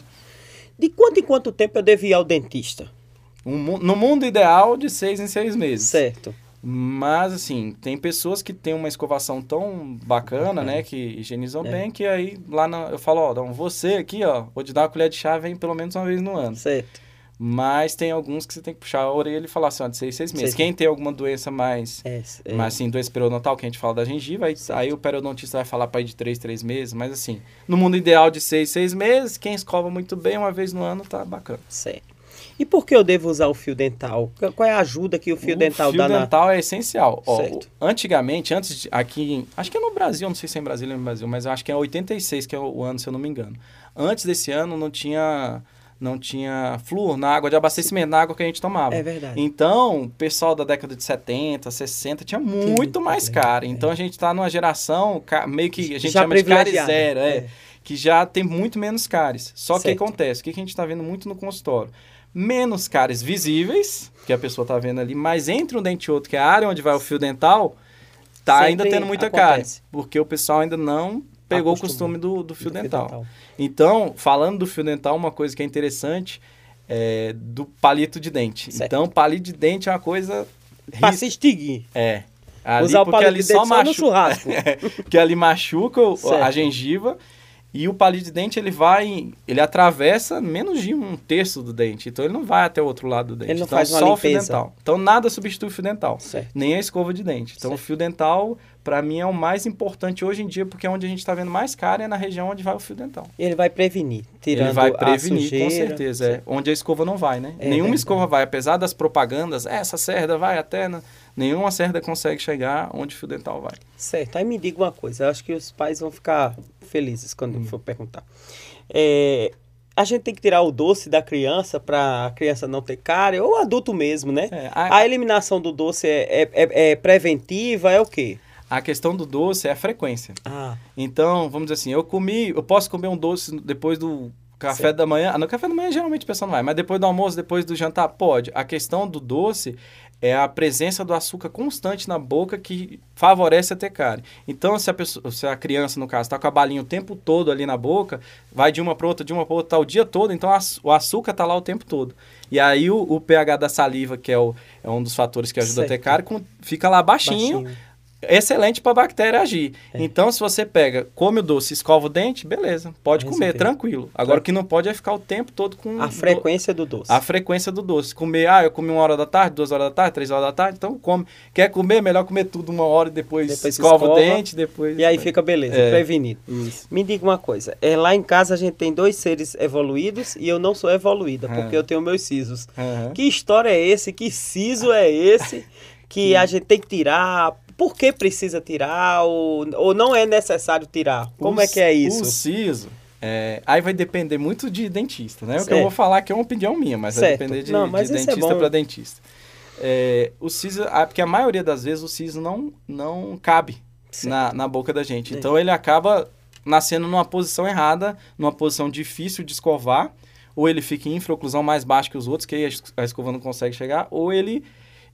Speaker 1: De quanto em quanto tempo eu devo ir ao dentista?
Speaker 2: Um no mundo ideal, de seis em seis meses.
Speaker 1: Certo.
Speaker 2: Mas, assim, tem pessoas que têm uma escovação tão bacana,
Speaker 1: Bacana.
Speaker 2: né? Que higienizam
Speaker 1: É.
Speaker 2: bem, que aí lá na, eu falo, ó, então, você aqui, ó, vou te dar uma colher de chá, vem pelo menos uma vez no ano.
Speaker 1: Certo.
Speaker 2: Mas tem alguns que você tem que puxar a orelha e falar assim, ó, de seis, seis meses.
Speaker 1: Seis
Speaker 2: Quem tem alguma doença mais,
Speaker 1: É, é.
Speaker 2: mais assim, doença periodontal, que a gente fala da gengiva, aí,
Speaker 1: Certo.
Speaker 2: aí o periodontista vai falar para ir de três, três meses. Mas, assim, no mundo ideal de seis, seis meses, quem escova muito bem uma vez no ano, tá bacana.
Speaker 1: Certo. E por que eu devo usar o fio dental? Qu- Qual é a ajuda que o fio dental
Speaker 2: fio
Speaker 1: dá na...
Speaker 2: dental é essencial. Ó,
Speaker 1: Certo.
Speaker 2: o- antigamente, antes de, aqui, acho que é no Brasil, não sei se é em Brasília ou no Brasil, mas acho que é 86 que é o, o ano, se eu não me engano. Antes desse ano não tinha não tinha flúor na água de abastecimento, na água que a gente tomava.
Speaker 1: É verdade.
Speaker 2: Então, o pessoal da década de 70, 60 tinha muito
Speaker 1: muito
Speaker 2: mais
Speaker 1: problema,
Speaker 2: caro. Então a gente tá numa geração meio que a gente
Speaker 1: Já
Speaker 2: chama de
Speaker 1: privilegiada,
Speaker 2: zero, é,
Speaker 1: é.
Speaker 2: que já tem muito menos cáries. Só que o que
Speaker 1: Certo.
Speaker 2: acontece? O que a gente está vendo muito no consultório? Menos cáries visíveis, que a pessoa está vendo ali, mas entre um dente e outro, que é a área onde vai o fio dental, tá
Speaker 1: Sempre
Speaker 2: ainda tendo muita cárie.
Speaker 1: acontece.
Speaker 2: Porque o pessoal ainda não pegou o
Speaker 1: Acostumou.
Speaker 2: costume do, do fio
Speaker 1: Do fio
Speaker 2: dental.
Speaker 1: dental.
Speaker 2: Então, falando do fio dental, uma coisa que é interessante é do palito de dente.
Speaker 1: Certo.
Speaker 2: Então, palito de dente é uma coisa.
Speaker 1: Pra se extinguir.
Speaker 2: É. Ali,
Speaker 1: Usar o palito
Speaker 2: ali
Speaker 1: de dente só no churrasco. [LAUGHS]
Speaker 2: porque ali machuca o- a gengiva e o palito de dente ele vai, ele atravessa menos de um terço do dente, então ele não vai até o outro lado do dente.
Speaker 1: Ele não
Speaker 2: então
Speaker 1: faz uma
Speaker 2: só o fio
Speaker 1: limpeza.
Speaker 2: dental. Então nada substitui o fio dental,
Speaker 1: Certo.
Speaker 2: nem a escova de dente. Então
Speaker 1: Certo.
Speaker 2: o fio dental para mim é o mais importante hoje em dia, porque é onde a gente está vendo mais cara é na região onde vai o fio dental.
Speaker 1: Ele vai prevenir, tirando
Speaker 2: Ele vai prevenir,
Speaker 1: sujeira.
Speaker 2: com certeza. É, onde a escova não vai, né?
Speaker 1: É
Speaker 2: Nenhuma escova vai, apesar das propagandas, "É, essa cerda vai até. Na... Nenhuma cerda consegue chegar onde o fio dental vai.
Speaker 1: Certo. Aí me diga uma coisa, eu acho que os pais vão ficar felizes quando
Speaker 2: Hum.
Speaker 1: for perguntar. É, a gente tem que tirar o doce da criança para a criança não ter cárie, ou adulto mesmo, né?
Speaker 2: É,
Speaker 1: A eliminação do doce é, é, é- é preventiva, é o quê?
Speaker 2: A questão do doce é a frequência.
Speaker 1: Ah,
Speaker 2: Então, vamos dizer assim, eu comi, eu posso comer um doce depois do café
Speaker 1: Certo.
Speaker 2: da manhã. Ah, No café da manhã geralmente a pessoa não vai, mas depois do almoço, depois do jantar, pode. A questão do doce é a presença do açúcar constante na boca que favorece a ter cárie. Então, se a, pessoa, se a criança, no caso, está com a balinha o tempo todo ali na boca, vai de uma para outra, de uma para outra, tá o dia todo, então a- o açúcar tá lá o tempo todo. E aí o, o pH da saliva, que é, o, é um dos fatores que ajuda a ter
Speaker 1: Certo.
Speaker 2: cárie, fica lá baixinho
Speaker 1: baixinho.
Speaker 2: Excelente para a bactéria agir.
Speaker 1: É.
Speaker 2: Então, se você pega, come o doce, escova o dente, beleza, pode comer, tranquilo. Agora, o que não pode é ficar o tempo todo com
Speaker 1: A frequência do doce.
Speaker 2: a frequência do doce. Comer, ah, eu comi uma hora da tarde, duas horas da tarde, três horas da tarde, então come. Quer comer, melhor comer tudo uma hora e depois,
Speaker 1: Depois
Speaker 2: escova, o
Speaker 1: escova,
Speaker 2: dente, depois...
Speaker 1: E aí fica beleza,
Speaker 2: É.
Speaker 1: prevenido.
Speaker 2: Isso.
Speaker 1: Me diga uma coisa, é, lá em casa a gente tem dois seres evoluídos e eu não sou evoluída,
Speaker 2: Ah.
Speaker 1: porque eu tenho meus sisos. Que história é esse? Que siso é esse [LAUGHS] que a gente tem que tirar? Por que precisa tirar? Ou, ou não é necessário tirar? Como
Speaker 2: O
Speaker 1: é que é isso?
Speaker 2: O siso, é, aí vai depender muito de dentista, né? O que
Speaker 1: Certo.
Speaker 2: eu vou falar aqui é uma opinião minha, mas vai
Speaker 1: Certo.
Speaker 2: depender de,
Speaker 1: Não,
Speaker 2: de
Speaker 1: é
Speaker 2: dentista
Speaker 1: bom.
Speaker 2: para dentista. É, o siso, porque a maioria das vezes o siso não, não cabe
Speaker 1: Certo.
Speaker 2: na, na boca da gente.
Speaker 1: É.
Speaker 2: Então ele acaba nascendo numa posição errada, numa posição difícil de escovar, ou ele fica em infraoclusão mais baixa que os outros, que aí a escova não consegue chegar, ou ele,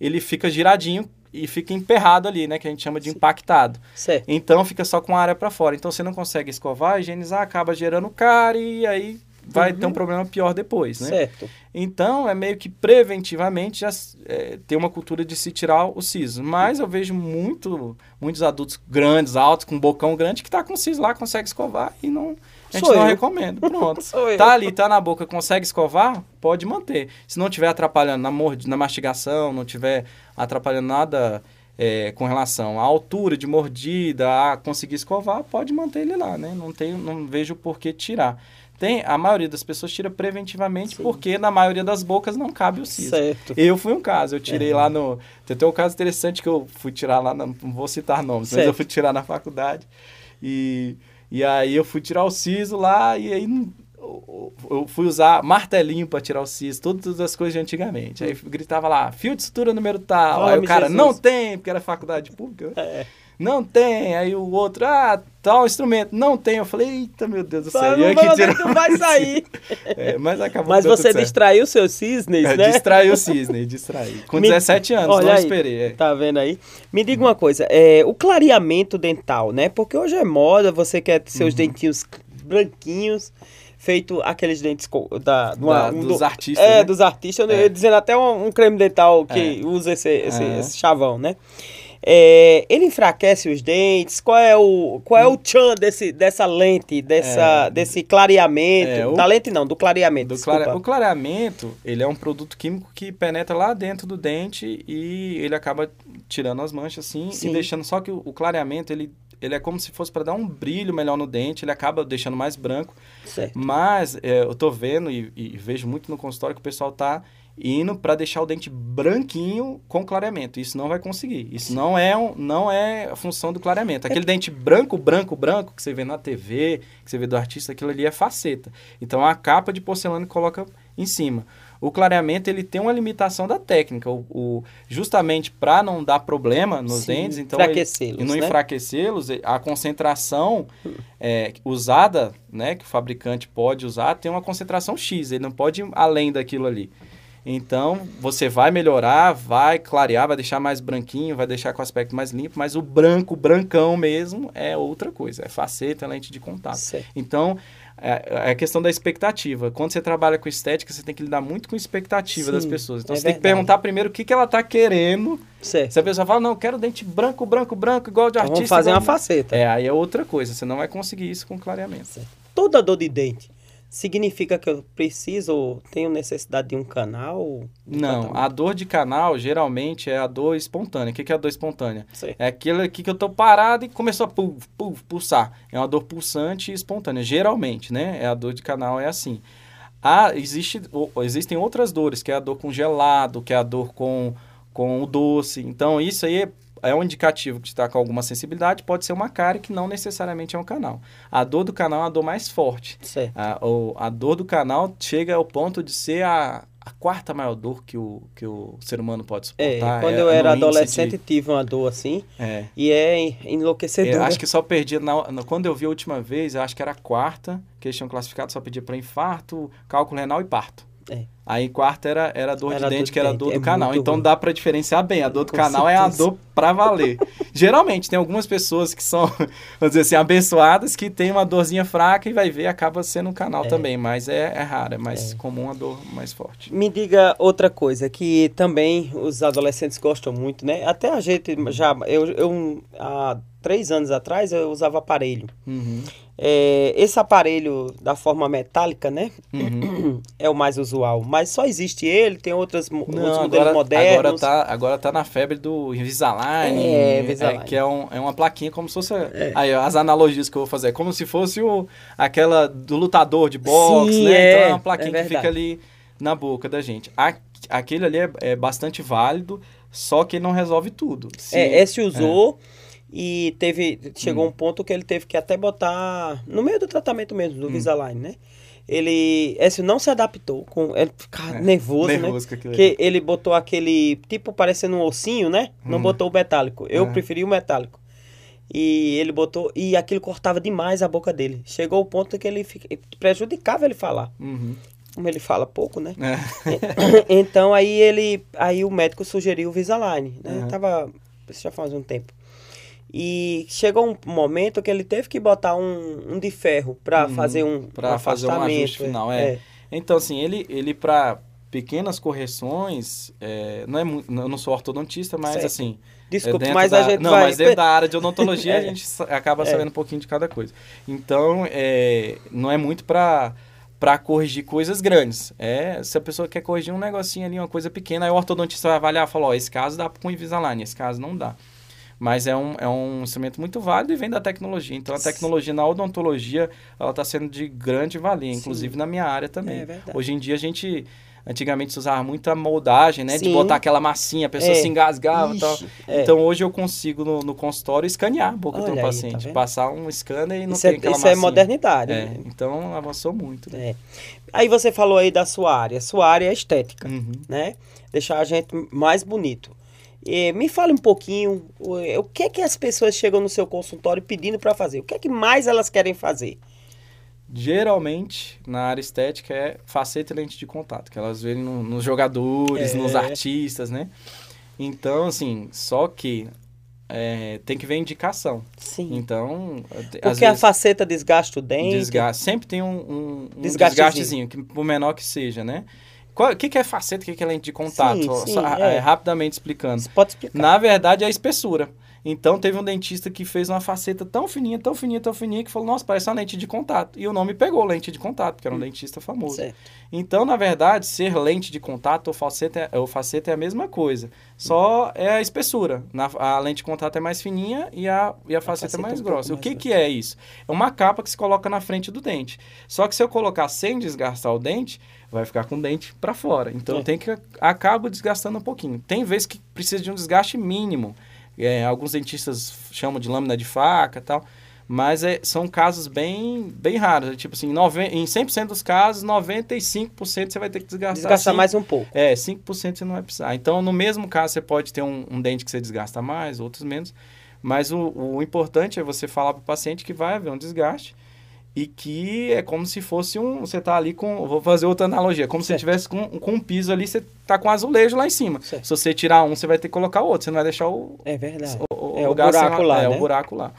Speaker 2: ele fica giradinho e fica emperrado ali, né? Que a gente chama de impactado.
Speaker 1: Certo.
Speaker 2: Então fica só com a área para fora. Então você não consegue escovar, higienizar, acaba gerando cárie e aí vai ter um problema pior depois, né?
Speaker 1: Certo.
Speaker 2: Então, é meio que preventivamente já é, tem uma cultura de se tirar o siso. Mas eu vejo muito, muitos adultos grandes, altos, com um bocão grande, que tá com o siso lá, consegue escovar e não... A gente
Speaker 1: Sou
Speaker 2: não
Speaker 1: eu.
Speaker 2: recomenda. Pronto. [LAUGHS]
Speaker 1: Sou eu.
Speaker 2: tá ali, tá na boca, consegue escovar, pode manter. Se não tiver atrapalhando na, mord... na mastigação, não tiver atrapalhando nada é, com relação à altura de mordida, a conseguir escovar, pode manter ele lá, né? Não, tem, não vejo por que tirar. Tem, a maioria das pessoas tira preventivamente
Speaker 1: Sim.
Speaker 2: porque na maioria das bocas não cabe o siso.
Speaker 1: Certo.
Speaker 2: Eu fui um caso, eu tirei
Speaker 1: É.
Speaker 2: lá no. Tem um caso interessante que eu fui tirar lá, na, não vou citar nomes, mas
Speaker 1: Certo.
Speaker 2: eu fui tirar na faculdade. E, e aí eu fui tirar o siso lá, e aí eu fui usar martelinho para tirar o siso, todas as coisas de antigamente. Aí gritava lá, fio de sutura número tal. aí o cara,
Speaker 1: Jesus.
Speaker 2: não tem, porque era faculdade pública.
Speaker 1: É.
Speaker 2: Não tem. Aí o outro, ah, tal instrumento, não tem. Eu falei, eita, meu Deus do céu. E
Speaker 1: não
Speaker 2: eu que
Speaker 1: vai,
Speaker 2: o
Speaker 1: sair. [LAUGHS]
Speaker 2: É, mas acabou
Speaker 1: Mas você distraiu os seus cisnes,
Speaker 2: É,
Speaker 1: né?
Speaker 2: Distraiu o cisne, distraí. [LAUGHS] Com
Speaker 1: Me-
Speaker 2: 17 anos,
Speaker 1: Olha
Speaker 2: não
Speaker 1: aí.
Speaker 2: esperei. é.
Speaker 1: Tá vendo aí? Me diga uma coisa, é, o clareamento dental, né? Porque hoje é moda, você quer ter
Speaker 2: Uhum.
Speaker 1: seus dentinhos branquinhos, feito aqueles dentes da, uma-
Speaker 2: Da-
Speaker 1: um
Speaker 2: dos
Speaker 1: do-
Speaker 2: artistas,
Speaker 1: É,
Speaker 2: né?
Speaker 1: dos artistas,
Speaker 2: É.
Speaker 1: dizendo até um, um creme dental que
Speaker 2: É.
Speaker 1: usa esse, esse, esse chavão, né? É, ele enfraquece os dentes? Qual é o, qual é o tchan desse, dessa lente, dessa,
Speaker 2: É.
Speaker 1: desse clareamento?
Speaker 2: É, o-
Speaker 1: Da lente não, do clareamento,
Speaker 2: Do clare- O clareamento, ele é um produto químico que penetra lá dentro do dente e ele acaba tirando as manchas assim
Speaker 1: Sim.
Speaker 2: e deixando só que o, o clareamento ele ele é como se fosse para dar um brilho melhor no dente, ele acaba deixando mais branco.
Speaker 1: Certo.
Speaker 2: Mas é, eu tô vendo e, e vejo muito no consultório que o pessoal tá indo para deixar o dente branquinho com clareamento. Isso não vai conseguir. Isso não é, um, não é a função do clareamento. Aquele dente branco, branco, branco que você vê na TV, que você vê do artista, aquilo ali é faceta. Então é a capa de porcelana que coloca em cima. O clareamento ele tem uma limitação da técnica, o, o- justamente para não dar problema nos
Speaker 1: Sim,
Speaker 2: dentes, então
Speaker 1: enfraquecê-los,
Speaker 2: e não
Speaker 1: né?
Speaker 2: enfraquecê-los, a concentração é, usada, né, que o fabricante pode usar, tem uma concentração X, ele não pode ir além daquilo ali. Então, você vai melhorar, vai clarear, vai deixar mais branquinho, vai deixar com o aspecto mais limpo, mas o branco, brancão mesmo, é outra coisa, é faceta, é lente de contato.
Speaker 1: Certo.
Speaker 2: Então, é, é a questão da expectativa. Quando você trabalha com estética, você tem que lidar muito com a expectativa
Speaker 1: Sim,
Speaker 2: das pessoas. Então,
Speaker 1: é
Speaker 2: você tem que
Speaker 1: verdade.
Speaker 2: perguntar primeiro o que, que ela está querendo.
Speaker 1: Certo.
Speaker 2: Se a pessoa fala, não, eu quero dente branco, branco, branco, igual de
Speaker 1: Então
Speaker 2: artista.
Speaker 1: vamos fazer
Speaker 2: igual
Speaker 1: uma faceta.
Speaker 2: É, aí é outra coisa. Você não vai conseguir isso com clareamento.
Speaker 1: Toda dor de dente significa que eu preciso, tenho necessidade de um canal? de
Speaker 2: Não,
Speaker 1: tratamento?
Speaker 2: a dor de canal geralmente é a dor espontânea. O que é a dor espontânea?
Speaker 1: Certo.
Speaker 2: É aquele aqui que eu tô parado e começou a pu- pu- pulsar. É uma dor pulsante e espontânea. Geralmente, né? É a dor de canal, é assim. Ah, existe, existem outras dores, que é a dor com gelado, que é a dor com, com o doce. Então, isso aí é, é um indicativo que está com alguma sensibilidade. Pode ser uma cárie que não necessariamente é um canal. A dor do canal é a dor mais forte.
Speaker 1: Certo.
Speaker 2: A, o- a dor do canal chega ao ponto de ser a, a quarta maior dor que o, que o ser humano pode
Speaker 1: É,
Speaker 2: suportar.
Speaker 1: quando
Speaker 2: É
Speaker 1: eu era adolescente
Speaker 2: de-
Speaker 1: tive uma dor assim
Speaker 2: é.
Speaker 1: e é enlouquecedor.
Speaker 2: Eu acho que só perdia, na, na- quando eu vi a última vez, eu acho que era a quarta, que eles tinham classificado, só pedia para infarto, cálculo renal e parto.
Speaker 1: É.
Speaker 2: Aí quarta era, era a dor
Speaker 1: Era
Speaker 2: de dente,
Speaker 1: de
Speaker 2: que era a dor
Speaker 1: é
Speaker 2: do canal.
Speaker 1: muito
Speaker 2: Então
Speaker 1: ruim.
Speaker 2: dá para diferenciar bem. A dor do
Speaker 1: Com
Speaker 2: canal é a
Speaker 1: certeza.
Speaker 2: dor pra valer. [LAUGHS] Geralmente, tem algumas pessoas que são, [LAUGHS] vamos dizer assim, abençoadas, que tem uma dorzinha fraca e vai ver, acaba sendo um canal
Speaker 1: É.
Speaker 2: também. Mas é, é raro, é mais comum a dor mais forte.
Speaker 1: Me diga outra coisa que também os adolescentes gostam muito, né? Até a gente já. Eu, eu há três anos atrás eu usava aparelho.
Speaker 2: Uhum,
Speaker 1: É, esse aparelho da forma metálica, né?
Speaker 2: uhum. [CLEARS THROAT]
Speaker 1: É o mais usual. Mas só existe ele, tem outras, mo- outros
Speaker 2: Não,
Speaker 1: modelos
Speaker 2: agora,
Speaker 1: modernos.
Speaker 2: agora, tá, agora tá na febre do Invisalign.
Speaker 1: É, Invisalign.
Speaker 2: que é, um, é uma plaquinha como se fosse. Aí, ó, as analogias que eu vou fazer. Como se fosse o, aquela do lutador de boxe,
Speaker 1: Sim,
Speaker 2: né?
Speaker 1: é,
Speaker 2: então é uma plaquinha
Speaker 1: é
Speaker 2: que fica ali na boca da gente. A- aquele ali é, é bastante válido, só que não resolve tudo. Se-
Speaker 1: É, esse usou e teve. Chegou
Speaker 2: Hum.
Speaker 1: um ponto que ele teve que até botar. No meio do tratamento mesmo,
Speaker 2: Hum.
Speaker 1: do Invisalign, né? Ele. Esse não se adaptou. Com, ele ficava
Speaker 2: É,
Speaker 1: nervoso, né?
Speaker 2: nervoso ali.
Speaker 1: Que ele botou aquele. Tipo parecendo um ossinho, né? Não
Speaker 2: Hum.
Speaker 1: botou o metálico. Eu
Speaker 2: É.
Speaker 1: preferi o metálico. E ele botou. E aquilo cortava demais a boca dele. Chegou o ponto que ele fica, prejudicava ele falar.
Speaker 2: Uhum.
Speaker 1: Como ele fala pouco, né?
Speaker 2: É. [LAUGHS]
Speaker 1: então aí ele. Aí o médico sugeriu o Invisalign, né?
Speaker 2: Uhum.
Speaker 1: Tava. Isso já faz um tempo. E chegou um momento que ele teve que botar um, um de ferro para
Speaker 2: Uhum,
Speaker 1: fazer um, um
Speaker 2: fazer um ajuste final, é. Então, assim, ele, ele para pequenas correções, é, não é eu não sou ortodontista, mas
Speaker 1: Certo.
Speaker 2: assim...
Speaker 1: Desculpa,
Speaker 2: é
Speaker 1: mas
Speaker 2: da,
Speaker 1: a gente
Speaker 2: Não,
Speaker 1: vai...
Speaker 2: mas dentro da área de odontologia [LAUGHS]
Speaker 1: É.
Speaker 2: a gente acaba
Speaker 1: É.
Speaker 2: sabendo um pouquinho de cada coisa. Então, é, não é muito para para corrigir coisas grandes. É, se a pessoa quer corrigir um negocinho ali, uma coisa pequena, aí o ortodontista vai avaliar e falar, ó, esse caso dá com Invisalign, esse caso não dá. Mas é um, é um instrumento muito válido e vem da tecnologia. Então, a tecnologia na odontologia, ela está sendo de grande valia,
Speaker 1: Sim.
Speaker 2: inclusive na minha área também.
Speaker 1: É.
Speaker 2: Hoje em dia, a gente... Antigamente se usava muito a moldagem, né? De
Speaker 1: Sim.
Speaker 2: botar aquela massinha, a pessoa
Speaker 1: É.
Speaker 2: se engasgava e tal.
Speaker 1: Ixi, é.
Speaker 2: Então hoje eu consigo no, no consultório escanear a boca
Speaker 1: Olha
Speaker 2: do
Speaker 1: aí,
Speaker 2: paciente,
Speaker 1: tá
Speaker 2: passar um scanner e não
Speaker 1: isso
Speaker 2: tem
Speaker 1: é,
Speaker 2: aquela
Speaker 1: isso é
Speaker 2: massinha.
Speaker 1: modernidade.
Speaker 2: É,
Speaker 1: né?
Speaker 2: então avançou muito. né?
Speaker 1: É. Aí você falou aí da sua área. Sua área é estética,
Speaker 2: Uhum.
Speaker 1: né? Deixar a gente mais bonito. E me fale um pouquinho o, o que é que as pessoas chegam no seu consultório pedindo para fazer? O que é que mais elas querem fazer?
Speaker 2: Geralmente, na área estética, é faceta e lente de contato, que elas veem no- nos jogadores,
Speaker 1: É.
Speaker 2: nos artistas, né? Então, assim, só que é, tem que ver indicação.
Speaker 1: Sim.
Speaker 2: Então,
Speaker 1: Porque a faceta desgasta o dente.
Speaker 2: desgaste. Sempre tem um, um, um
Speaker 1: Desgastezinho.
Speaker 2: desgastezinho, que, por menor que seja, né? Qual- O que, que é faceta, o que, que é lente de contato?
Speaker 1: Sim, sim,
Speaker 2: só,
Speaker 1: é.
Speaker 2: é, rapidamente explicando.
Speaker 1: Você pode explicar.
Speaker 2: Na verdade, é a espessura. Então, teve um dentista que fez uma faceta tão fininha, tão fininha, tão fininha, que falou, nossa, parece uma lente de contato. E o nome pegou, lente de contato, porque era um dentista famoso.
Speaker 1: Certo.
Speaker 2: Então, na verdade, ser lente de contato ou faceta, é, ou faceta é a mesma coisa. Só é a espessura. Na, a lente de contato é mais fininha e a, e a faceta,
Speaker 1: faceta
Speaker 2: é mais
Speaker 1: um
Speaker 2: grossa.
Speaker 1: mais
Speaker 2: o que, que é isso? É uma capa que se coloca na frente do dente. Só que se eu colocar sem desgastar o dente, vai ficar com o dente para fora. Então,
Speaker 1: É.
Speaker 2: tem que acabo desgastando um pouquinho. Tem vezes que precisa de um desgaste mínimo. É, alguns dentistas chamam de lâmina de faca e tal. Mas é- são casos bem, bem raros. É Tipo assim, nove, em 100% dos casos, 95% você vai ter que desgastar.
Speaker 1: Desgastar mais um pouco.
Speaker 2: É, 5% você não vai precisar. Então, no mesmo caso, você pode ter um, um dente que você desgasta mais, outros menos. Mas o, o importante é você falar para o paciente que vai haver um desgaste e que é como se fosse um. Você tá ali com. Vou fazer outra analogia. Como se
Speaker 1: Certo.
Speaker 2: você tivesse com, com um piso ali, você tá com azulejo lá em cima.
Speaker 1: Certo.
Speaker 2: Se você tirar um, você vai ter que colocar o outro. Você não vai deixar o,
Speaker 1: É verdade.
Speaker 2: o,
Speaker 1: É, o
Speaker 2: lugar sem
Speaker 1: buraco lá,
Speaker 2: É,
Speaker 1: né?
Speaker 2: o buraco lá.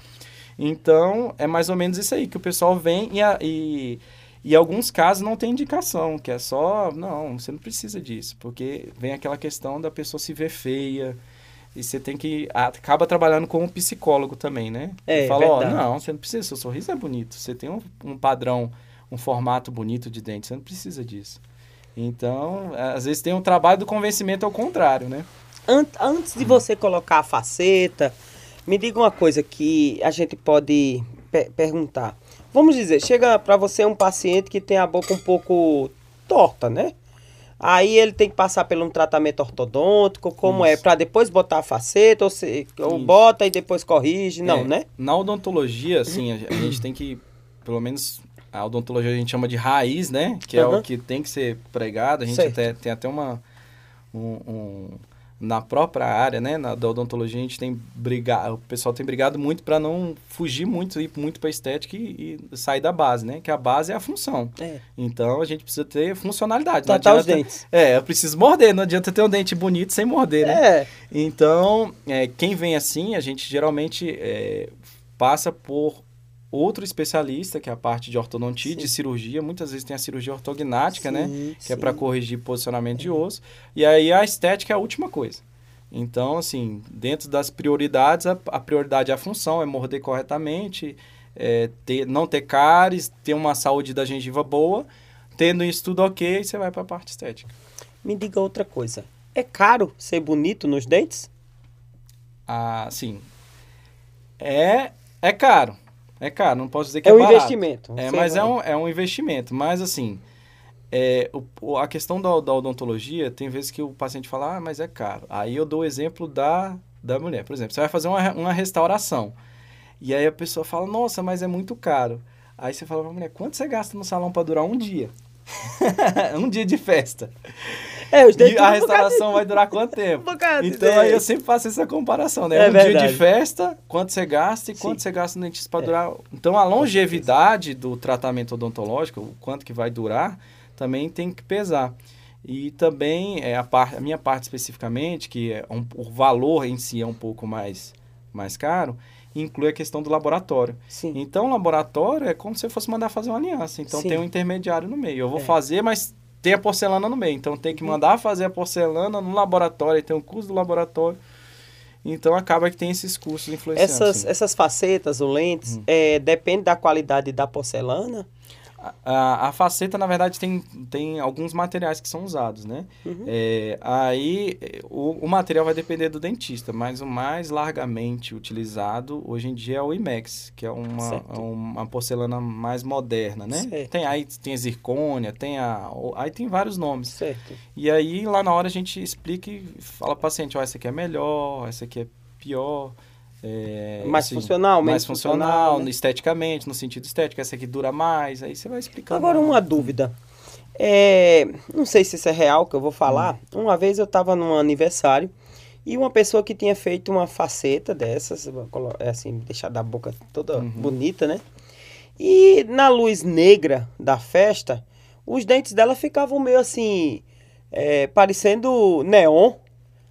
Speaker 2: Então, é mais ou menos isso aí, que o pessoal vem e, a- e, e alguns casos não tem indicação, que é só, não, você não precisa disso, porque vem aquela questão da pessoa se ver feia, e você tem que, acaba trabalhando com um psicólogo também, né?
Speaker 1: É,
Speaker 2: Fala, ó,
Speaker 1: verdade.
Speaker 2: não, você não precisa, seu sorriso é bonito, você tem um, um padrão, um formato bonito de dente, você não precisa disso. Então, às vezes tem um trabalho do convencimento ao contrário, né?
Speaker 1: An- antes de você colocar a faceta, me diga uma coisa que a gente pode pe- perguntar. Vamos dizer, chega para você um paciente que tem a boca um pouco torta, né? Aí ele tem que passar por um tratamento ortodôntico, como é?
Speaker 2: Isso.
Speaker 1: Para depois botar a faceta, ou, se, ou bota e depois corrige? Não,
Speaker 2: É,
Speaker 1: né?
Speaker 2: Na odontologia, assim, a, gente tem que, pelo menos a odontologia a gente chama de raiz, né? Que é o que tem que ser pregado. A gente até, tem até uma... um- um- na própria área, né, na, da odontologia, a gente tem brigado, o pessoal tem brigado muito para não fugir muito, ir muito para estética e, e sair da base, né? Que a base é a função.
Speaker 1: É.
Speaker 2: Então a gente precisa ter funcionalidade.
Speaker 1: Tratar os
Speaker 2: adianta-
Speaker 1: dentes.
Speaker 2: É, eu preciso morder, não adianta ter um dente bonito sem morder, né?
Speaker 1: É.
Speaker 2: Então, é, quem vem assim, a gente geralmente é, passa por outro especialista, que é a parte de ortodontia,
Speaker 1: Sim.
Speaker 2: de cirurgia. Muitas vezes tem a cirurgia ortognática, né?
Speaker 1: Sim,
Speaker 2: Que é
Speaker 1: sim.
Speaker 2: para corrigir posicionamento de osso. E aí a estética é a última coisa. Então, assim, dentro das prioridades, a, a prioridade é a função, é morder corretamente, é, ter, não ter cáries, ter uma saúde da gengiva boa. Tendo isso tudo ok, você vai para a parte estética.
Speaker 1: Me diga outra coisa. É caro ser bonito nos dentes?
Speaker 2: Ah, sim. É, é caro. É caro, não posso dizer que
Speaker 1: É
Speaker 2: é,
Speaker 1: um
Speaker 2: barato.
Speaker 1: investimento.
Speaker 2: É, mas é um, é um investimento. Mas, assim, é, o- a questão da, da odontologia, tem vezes que o paciente fala, ah, mas é caro. Aí eu dou o exemplo da, da mulher. Por exemplo, você vai fazer uma, uma restauração. E aí a pessoa fala, nossa, mas é muito caro. Aí você fala pra mulher, quanto você gasta no salão para durar um dia? [LAUGHS] um dia de festa.
Speaker 1: É, os dentes
Speaker 2: E a restauração vai durar quanto tempo?
Speaker 1: de
Speaker 2: Então aí eu sempre faço essa comparação, né?
Speaker 1: É
Speaker 2: um dia
Speaker 1: verdade.
Speaker 2: de festa, quanto você gasta e
Speaker 1: Sim.
Speaker 2: quanto você gasta no dentista para
Speaker 1: É.
Speaker 2: durar. Então a longevidade do tratamento odontológico, o quanto que vai durar, também tem que pesar. E também é a, a minha parte especificamente, que é um- o valor em si é um pouco mais, mais caro, inclui a questão do laboratório.
Speaker 1: Sim.
Speaker 2: Então, o laboratório é como se você fosse mandar fazer uma aliança. Então,
Speaker 1: Sim.
Speaker 2: tem um intermediário no meio. Eu vou
Speaker 1: É.
Speaker 2: fazer, mas tem a porcelana no meio. Então, tem que mandar fazer a porcelana no laboratório, tem o custo do laboratório. Então, acaba que tem esses custos influenciando.
Speaker 1: Essas, essas facetas ou lentes,
Speaker 2: Hum.
Speaker 1: é, depende da qualidade da porcelana?
Speaker 2: A, a faceta, na verdade, tem, tem alguns materiais que são usados, né?
Speaker 1: Uhum.
Speaker 2: É, aí, o, o material vai depender do dentista, mas o mais largamente utilizado hoje em dia é o IMEX, que é uma, é uma porcelana mais moderna, né?
Speaker 1: Certo.
Speaker 2: Tem aí tem a zircônia, tem a... o- Aí tem vários nomes.
Speaker 1: Certo.
Speaker 2: E aí, lá na hora, a gente explica e fala pro paciente, ó, essa aqui é melhor, essa aqui é pior. É,
Speaker 1: Mais
Speaker 2: assim,
Speaker 1: funcional,
Speaker 2: mais funcional,
Speaker 1: funcional, né?
Speaker 2: esteticamente, no sentido estético, essa aqui dura mais, aí você vai explicando.
Speaker 1: Agora, uma dúvida. É, não sei se isso é real que eu vou falar.
Speaker 2: Hum.
Speaker 1: Uma vez eu estava num aniversário e uma pessoa que tinha feito uma faceta dessas, é assim, deixar da boca toda
Speaker 2: Uhum.
Speaker 1: bonita, né? E na luz negra da festa, os dentes dela ficavam meio assim, é, parecendo neon.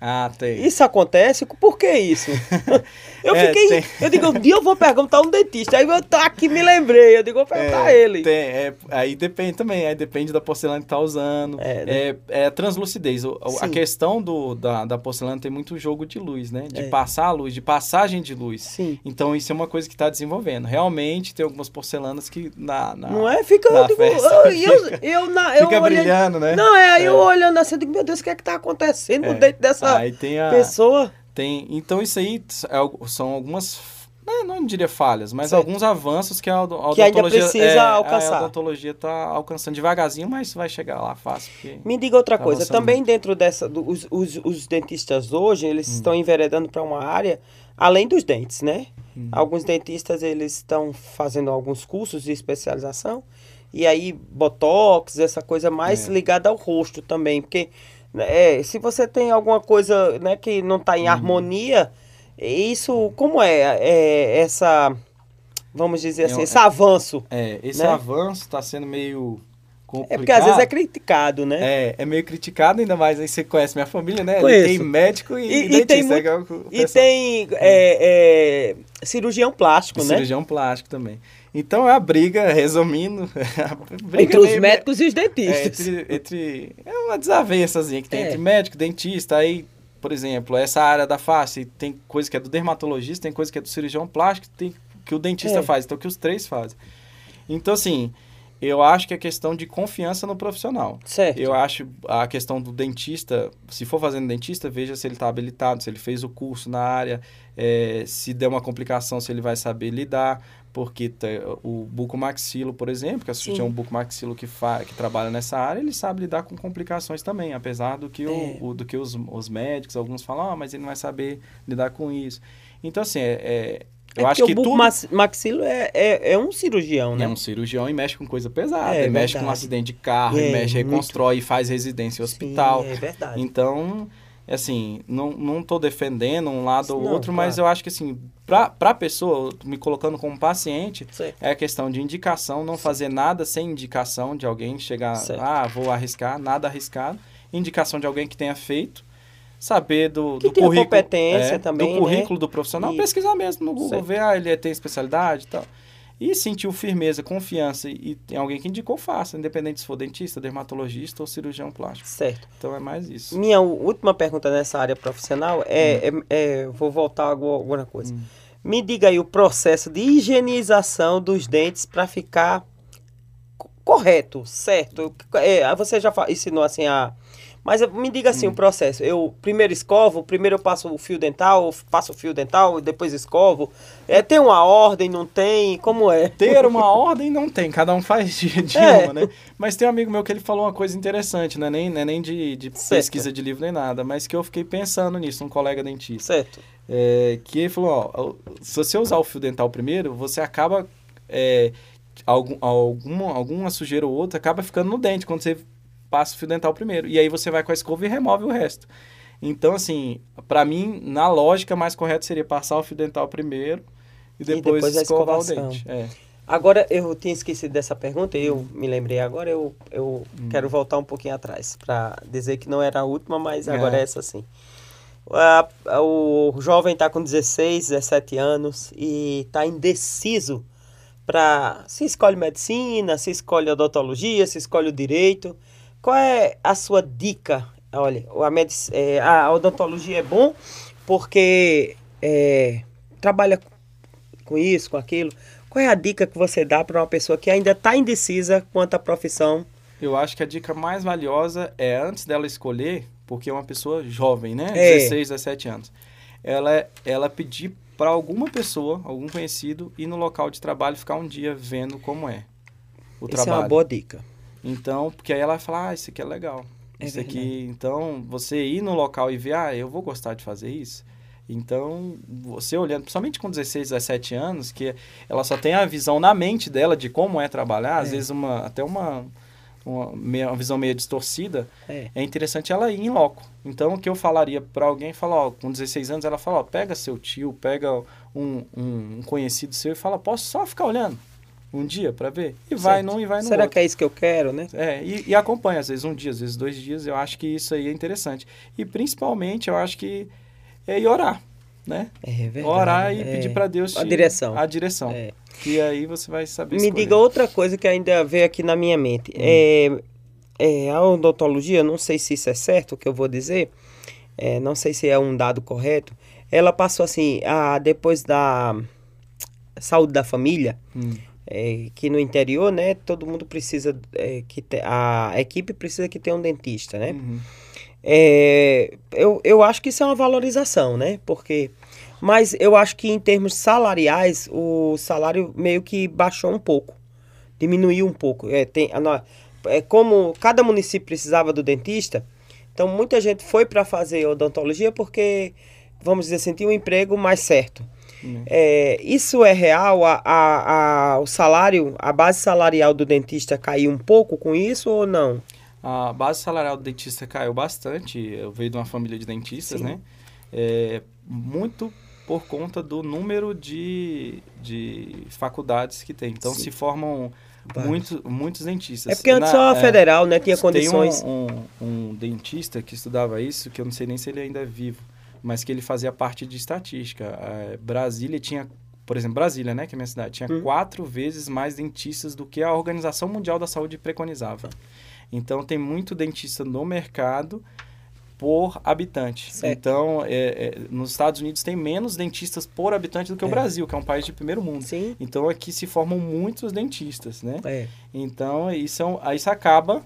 Speaker 2: Ah, tem.
Speaker 1: Isso acontece? Por que isso? [LAUGHS] Eu
Speaker 2: É,
Speaker 1: fiquei. Eu digo, um dia eu vou perguntar a um dentista. Aí eu tô aqui me lembrei. Eu digo, vou perguntar a ele.
Speaker 2: Tem, é, aí depende também, aí depende da porcelana que tá usando.
Speaker 1: É,
Speaker 2: É,
Speaker 1: né?
Speaker 2: é, a translucidez. O- o- a questão do, da, da porcelana tem muito jogo de luz, né? De
Speaker 1: É.
Speaker 2: passar a luz, de passagem de luz.
Speaker 1: Sim.
Speaker 2: Então isso é uma coisa que está desenvolvendo. Realmente tem algumas porcelanas que na, na-
Speaker 1: Não é? Fica.
Speaker 2: na
Speaker 1: Eu, digo,
Speaker 2: festa
Speaker 1: eu, eu, eu, [LAUGHS] na, eu
Speaker 2: fica
Speaker 1: olhando-
Speaker 2: brilhando, né?
Speaker 1: Não, é, aí eu
Speaker 2: É.
Speaker 1: olhando assim, eu digo, meu Deus, o que é que tá acontecendo
Speaker 2: É.
Speaker 1: no dente dessa
Speaker 2: Tem a
Speaker 1: pessoa?
Speaker 2: tem, então isso aí é são algumas né, não diria falhas, mas
Speaker 1: Certo.
Speaker 2: alguns avanços que a, odo- a
Speaker 1: Que ainda
Speaker 2: odontologia
Speaker 1: precisa
Speaker 2: é,
Speaker 1: alcançar.
Speaker 2: A odontologia está alcançando devagarzinho, mas vai chegar lá fácil.
Speaker 1: Me diga outra
Speaker 2: Tá
Speaker 1: coisa, também dentro dessa, do- os, os, os dentistas hoje, eles
Speaker 2: Hum.
Speaker 1: estão enveredando para uma área além dos dentes, né?
Speaker 2: Hum.
Speaker 1: Alguns dentistas, eles estão fazendo alguns cursos de especialização, e aí botox, essa coisa mais
Speaker 2: É.
Speaker 1: ligada ao rosto também, porque é, se você tem alguma coisa né, que não está
Speaker 2: Uhum.
Speaker 1: em harmonia, isso, como é, é essa, vamos dizer assim,
Speaker 2: É,
Speaker 1: esse avanço?
Speaker 2: É, esse
Speaker 1: Né?
Speaker 2: avanço está sendo meio complicado.
Speaker 1: É porque às vezes é criticado, né?
Speaker 2: É, é meio criticado, ainda mais aí você conhece minha família, né? Tem médico e,
Speaker 1: E- e
Speaker 2: dentista.
Speaker 1: tem
Speaker 2: é
Speaker 1: muito- E tem é, é, cirurgião plástico, né?
Speaker 2: cirurgião plástico também. Então é a briga, resumindo, [LAUGHS] a briga
Speaker 1: Entre os
Speaker 2: meio-
Speaker 1: médicos e os
Speaker 2: é,
Speaker 1: dentistas.
Speaker 2: entre, entre- é uma desavençazinha que tem
Speaker 1: É.
Speaker 2: entre médico, dentista, aí, por exemplo, essa área da face tem coisa que é do dermatologista, tem coisa que é do cirurgião plástico, tem que o dentista
Speaker 1: É.
Speaker 2: faz, então que os três fazem. Então assim, eu acho que é questão de confiança no profissional.
Speaker 1: Certo.
Speaker 2: Eu acho a questão do dentista, se for fazendo dentista, veja se ele está habilitado, se ele fez o curso na área, eh, se der uma complicação, se ele vai saber lidar, porque tá- o bucomaxilo, por exemplo, que é a cirurgião
Speaker 1: Sim.
Speaker 2: bucomaxilo que, fa, que trabalha nessa área, ele sabe lidar com complicações também, apesar do que,
Speaker 1: É.
Speaker 2: o, o- do que os, os médicos, alguns falam, ah, mas ele não vai saber lidar com isso. Então, assim, é, é-
Speaker 1: É
Speaker 2: eu acho
Speaker 1: porque
Speaker 2: que
Speaker 1: o
Speaker 2: tudo...
Speaker 1: maxilo é, é, é um cirurgião, né?
Speaker 2: É um cirurgião e mexe com coisa pesada.
Speaker 1: É,
Speaker 2: ele mexe com um
Speaker 1: verdade.
Speaker 2: acidente de carro,
Speaker 1: É,
Speaker 2: ele mexe,
Speaker 1: muito.
Speaker 2: reconstrói, faz residência em hospital.
Speaker 1: Sim, é verdade.
Speaker 2: Então, assim, não, não tô defendendo um lado ou outro, mas
Speaker 1: claro.
Speaker 2: eu acho que, assim, pra, pra pessoa, me colocando como paciente,
Speaker 1: Certo.
Speaker 2: é a questão de indicação, não fazer nada sem indicação de alguém, chegar,
Speaker 1: Certo.
Speaker 2: ah, vou arriscar, nada arriscado. Indicação de alguém que tenha feito, saber do,
Speaker 1: Que
Speaker 2: do currículo.
Speaker 1: competência
Speaker 2: é,
Speaker 1: também,
Speaker 2: Do
Speaker 1: né?
Speaker 2: currículo do profissional,
Speaker 1: Isso.
Speaker 2: pesquisar mesmo no Google,
Speaker 1: Certo.
Speaker 2: ver, ah, ele tem especialidade e tal. E sentiu firmeza, confiança e tem alguém que indicou, faça, independente se for dentista, dermatologista ou cirurgião plástico.
Speaker 1: Certo.
Speaker 2: Então é mais isso.
Speaker 1: Minha última pergunta nessa área profissional é,
Speaker 2: Hum.
Speaker 1: é- é- vou voltar a alguma coisa. Me diga aí o processo de higienização dos dentes para ficar co- correto, certo? É, você já ensinou assim a mas me diga
Speaker 2: Hum.
Speaker 1: assim o processo. Eu primeiro escovo, primeiro eu passo o fio dental, passo o fio dental, depois escovo. É, tem uma ordem, não tem? Como é?
Speaker 2: Ter uma [LAUGHS] ordem não tem, cada um faz de, de
Speaker 1: É.
Speaker 2: uma, né? Mas tem um amigo meu que ele falou uma coisa interessante, não é nem, é nem de, de pesquisa de livro nem nada, mas que eu fiquei pensando nisso, um colega dentista.
Speaker 1: Certo.
Speaker 2: É, que ele falou, ó, se você usar o fio dental primeiro, você acaba, é, algum, alguma, alguma sujeira ou outra acaba ficando no dente quando você passa o fio dental primeiro. E aí você vai com a escova e remove o resto. Então, assim, pra mim, na lógica, mais correto seria passar o fio dental primeiro e depois,
Speaker 1: depois a
Speaker 2: escovar o dente. É.
Speaker 1: Agora, eu tinha esquecido dessa pergunta e eu me lembrei agora, eu, eu
Speaker 2: Hum.
Speaker 1: quero voltar um pouquinho atrás para dizer que não era a última, mas agora
Speaker 2: É.
Speaker 1: é essa sim. a- a- o jovem está com 16, 17 anos e está indeciso para se escolhe medicina, se escolhe odontologia, se escolhe o direito. Qual é a sua dica? Olha, a, medic- é, a odontologia é bom porque é, trabalha com isso, com aquilo. Qual é a dica que você dá para uma pessoa que ainda está indecisa quanto à profissão?
Speaker 2: Eu acho que a dica mais valiosa é antes dela escolher, porque é uma pessoa jovem, né?
Speaker 1: É.
Speaker 2: 16, 17 anos. Ela, ela pedir para alguma pessoa, algum conhecido, ir no local de trabalho e ficar um dia vendo como é o
Speaker 1: Isso é
Speaker 2: trabalho.
Speaker 1: uma boa dica.
Speaker 2: Então, porque aí ela vai falar, ah, isso aqui é legal.
Speaker 1: É
Speaker 2: isso aqui, então, você ir no local e ver, ah, eu vou gostar de fazer isso. Então, você olhando, principalmente com 16, 17 anos, que ela só tem a visão na mente dela de como é trabalhar, às
Speaker 1: É.
Speaker 2: vezes uma, até uma, uma, uma visão meio distorcida,
Speaker 1: É.
Speaker 2: é interessante ela ir em loco. Então, o que eu falaria para alguém, falar, ó, com 16 anos, ela fala, ó, pega seu tio, pega um, um, um conhecido seu e fala, posso só ficar olhando um dia para ver? E vai
Speaker 1: Certo.
Speaker 2: num e vai no
Speaker 1: Será
Speaker 2: outro.
Speaker 1: que é isso que eu quero, né?
Speaker 2: É, e, e acompanha, às vezes um dia, às vezes dois dias, eu acho que isso aí é interessante. E principalmente, eu acho que é ir orar, né?
Speaker 1: É verdade.
Speaker 2: orar e
Speaker 1: é.
Speaker 2: pedir para Deus
Speaker 1: A
Speaker 2: te-
Speaker 1: direção.
Speaker 2: A direção.
Speaker 1: É.
Speaker 2: Que aí você vai saber
Speaker 1: Me
Speaker 2: escolher.
Speaker 1: diga outra coisa que ainda veio aqui na minha mente.
Speaker 2: Hum.
Speaker 1: É, é, a odontologia, não sei se isso é certo o que eu vou dizer, é, não sei se é um dado correto. Ela passou assim, a, depois da saúde da família,
Speaker 2: Hum,
Speaker 1: é, que no interior, né, todo mundo precisa é, que te- a equipe precisa que tenha um dentista, né?
Speaker 2: uhum.
Speaker 1: É, eu, eu acho que isso é uma valorização, né? Porque, mas eu acho que em termos salariais, o salário meio que baixou um pouco, diminuiu um pouco. É, tem, a é como cada município precisava do dentista, então muita gente foi para fazer odontologia porque, vamos dizer assim, tinha um emprego mais certo. É, isso é real? A, a, a- o salário, a base salarial do dentista caiu um pouco com isso ou não?
Speaker 2: A base salarial do dentista caiu bastante. Eu veio de uma família de dentistas,
Speaker 1: Sim.
Speaker 2: né? É, muito por conta do número de, de faculdades que tem. Então,
Speaker 1: Sim.
Speaker 2: se formam
Speaker 1: Vários.
Speaker 2: muito, muitos dentistas.
Speaker 1: É porque antes
Speaker 2: Na-
Speaker 1: só a
Speaker 2: é,
Speaker 1: federal, né, tinha
Speaker 2: Tem
Speaker 1: condições.
Speaker 2: um, um, um dentista que estudava isso, que eu não sei nem se ele ainda é vivo, mas que ele fazia parte de estatística. É, Brasília tinha, por exemplo, Brasília, né, que é a minha cidade, tinha
Speaker 1: Hum.
Speaker 2: quatro vezes mais dentistas do que a Organização Mundial da Saúde preconizava. Então, tem muito dentista no mercado por habitante.
Speaker 1: Certo.
Speaker 2: Então, é, é, nos Estados Unidos tem menos dentistas por habitante do que o
Speaker 1: É.
Speaker 2: Brasil, que é um país de primeiro mundo.
Speaker 1: Sim.
Speaker 2: Então, aqui se formam muitos dentistas, né?
Speaker 1: É.
Speaker 2: Então, isso, é um- isso acaba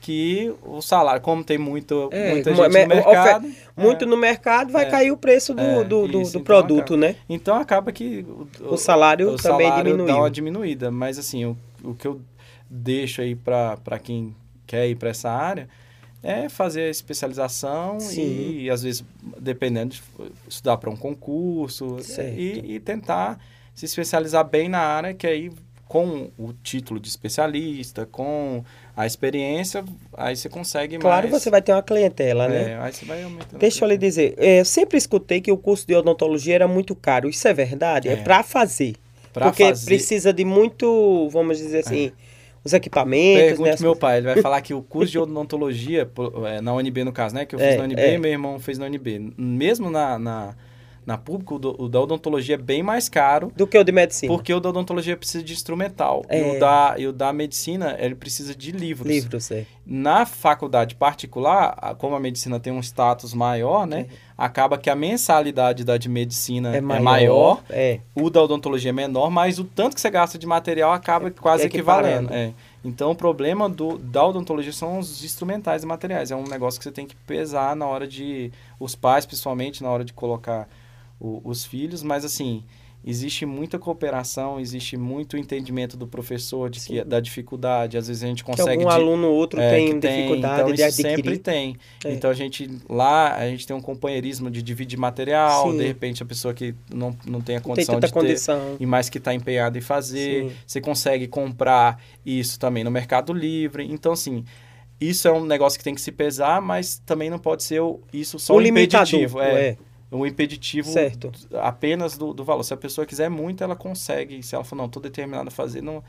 Speaker 2: que o salário, como tem muito,
Speaker 1: É,
Speaker 2: muita gente
Speaker 1: me-
Speaker 2: no mercado...
Speaker 1: Muito
Speaker 2: é,
Speaker 1: no mercado vai
Speaker 2: É.
Speaker 1: cair o preço do,
Speaker 2: É,
Speaker 1: do, do,
Speaker 2: isso,
Speaker 1: do
Speaker 2: então
Speaker 1: produto,
Speaker 2: acaba.
Speaker 1: né?
Speaker 2: Então, acaba que...
Speaker 1: O salário também
Speaker 2: salário
Speaker 1: diminuiu.
Speaker 2: dá uma diminuída. Mas, assim, o, o que eu deixo aí para quem quer ir para essa área é fazer a especialização
Speaker 1: Sim.
Speaker 2: e, às vezes, dependendo, de estudar para um concurso e, e tentar se especializar bem na área, que aí com o título de especialista, com a experiência, aí você consegue
Speaker 1: Claro,
Speaker 2: mais...
Speaker 1: você vai ter uma clientela, né?
Speaker 2: É, aí você vai aumentando.
Speaker 1: Deixa eu lhe dizer, é, eu sempre escutei que o curso de odontologia era muito caro. Isso é verdade? É,
Speaker 2: É.
Speaker 1: para fazer.
Speaker 2: Pra
Speaker 1: porque
Speaker 2: fazer-
Speaker 1: precisa de muito, vamos dizer assim, os equipamentos,
Speaker 2: Pergunte
Speaker 1: né?
Speaker 2: meu pai, ele vai falar que o [LAUGHS] curso de odontologia, é, na UNB no caso, né? Que eu fiz
Speaker 1: É,
Speaker 2: na UNB
Speaker 1: é.
Speaker 2: e meu irmão fez na UNB. Mesmo na, na, na pública, o, do- o da odontologia é bem mais caro,
Speaker 1: Do que o de medicina.
Speaker 2: porque o da odontologia precisa de instrumental. E,
Speaker 1: É.
Speaker 2: o da, e o da medicina, ele precisa de livros.
Speaker 1: Livros, é.
Speaker 2: Na faculdade particular, como a medicina tem um status maior, né? Acaba que a mensalidade da de medicina
Speaker 1: É
Speaker 2: é
Speaker 1: maior.
Speaker 2: maior
Speaker 1: É.
Speaker 2: o da odontologia é menor, mas o tanto que você gasta de material acaba quase
Speaker 1: equiparando.
Speaker 2: equivalendo. É. Então, o problema do, da odontologia são os instrumentais e materiais. É um negócio que você tem que pesar na hora de... Os pais, principalmente, na hora de colocar o- os filhos. Mas, assim, existe muita cooperação, existe muito entendimento do professor de que, da dificuldade. Às vezes a gente
Speaker 1: Que
Speaker 2: consegue...
Speaker 1: algum
Speaker 2: di-
Speaker 1: aluno ou outro
Speaker 2: é,
Speaker 1: tem
Speaker 2: que
Speaker 1: dificuldade
Speaker 2: então,
Speaker 1: de adquirir.
Speaker 2: sempre tem.
Speaker 1: É.
Speaker 2: Então a gente lá a gente tem um companheirismo de dividir material,
Speaker 1: Sim.
Speaker 2: de repente a pessoa que não, não tem a
Speaker 1: tem
Speaker 2: condição
Speaker 1: tanta
Speaker 2: de ter
Speaker 1: condição.
Speaker 2: e mais que está empenhado em fazer,
Speaker 1: Sim.
Speaker 2: você consegue comprar isso também no Mercado Livre. Então assim, isso é um negócio que tem que se pesar, mas também não pode ser o- isso só
Speaker 1: o
Speaker 2: um impeditivo, é,
Speaker 1: é.
Speaker 2: Um impeditivo
Speaker 1: Certo.
Speaker 2: apenas do, do valor. Se a pessoa quiser muito, ela consegue. Se ela for não, estou determinada a fazer, não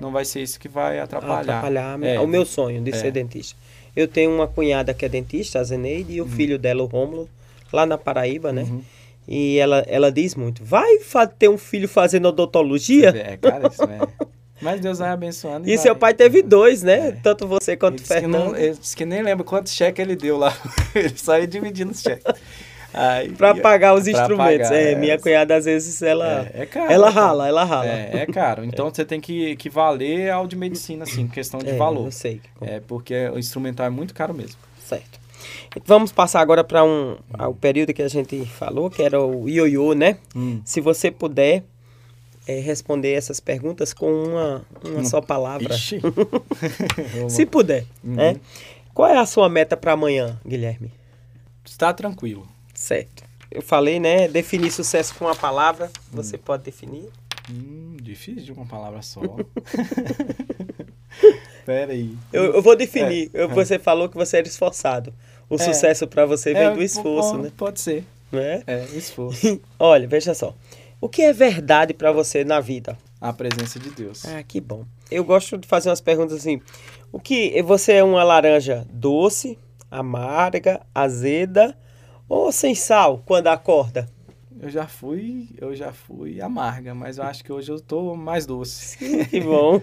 Speaker 2: não vai ser isso que vai atrapalhar.
Speaker 1: atrapalhar
Speaker 2: É.
Speaker 1: o meu sonho de
Speaker 2: É.
Speaker 1: ser dentista. Eu tenho uma cunhada que é dentista, a Zeneide, e o
Speaker 2: Hum.
Speaker 1: filho dela, o Rômulo, lá na Paraíba, né? Uhum. E ela, ela diz muito: vai ter um filho fazendo odontologia?
Speaker 2: É, cara, isso é. Mas Deus vai abençoando.
Speaker 1: E, e seu pai teve dois, né? É. Tanto você quanto o Fernando.
Speaker 2: ele disse que nem lembra quantos cheques ele deu lá. [LAUGHS] ele saiu dividindo os cheques.
Speaker 1: Para pagar os instrumentos. Pagar, é, é, minha cunhada, às vezes, ela, é, é caro, ela rala, ela rala.
Speaker 2: É, é caro. Então, você tem que, que valer ao de medicina, assim, questão de é, valor.
Speaker 1: Eu sei.
Speaker 2: É, porque o instrumental é muito caro mesmo.
Speaker 1: Certo. Vamos passar agora para um, o período que a gente falou, que era o ioiô, né? Hum. Se você puder é, responder essas perguntas com uma, uma só palavra. [LAUGHS] [LAUGHS] Se puder, uhum. né? Qual é a sua meta para amanhã, Guilherme?
Speaker 2: Está tranquilo.
Speaker 1: Certo. Eu falei, né? Definir sucesso com uma palavra. Você hum. pode definir?
Speaker 2: Hum, difícil de uma palavra só. [LAUGHS] [LAUGHS] Pera aí.
Speaker 1: Eu, eu vou definir. É. Você falou que você era esforçado. O é. sucesso para você vem é, do esforço,
Speaker 2: pode,
Speaker 1: né?
Speaker 2: Pode ser.
Speaker 1: É?
Speaker 2: É, esforço. [LAUGHS]
Speaker 1: Olha, veja só. O que é verdade para você na vida?
Speaker 2: A presença de Deus.
Speaker 1: Ah, que bom. Eu gosto de fazer umas perguntas assim. O que você é uma laranja doce, amarga, azeda ou sem sal quando acorda?
Speaker 2: Eu já fui, eu já fui amarga, mas eu acho que hoje eu tô mais doce.
Speaker 1: Sim, que bom.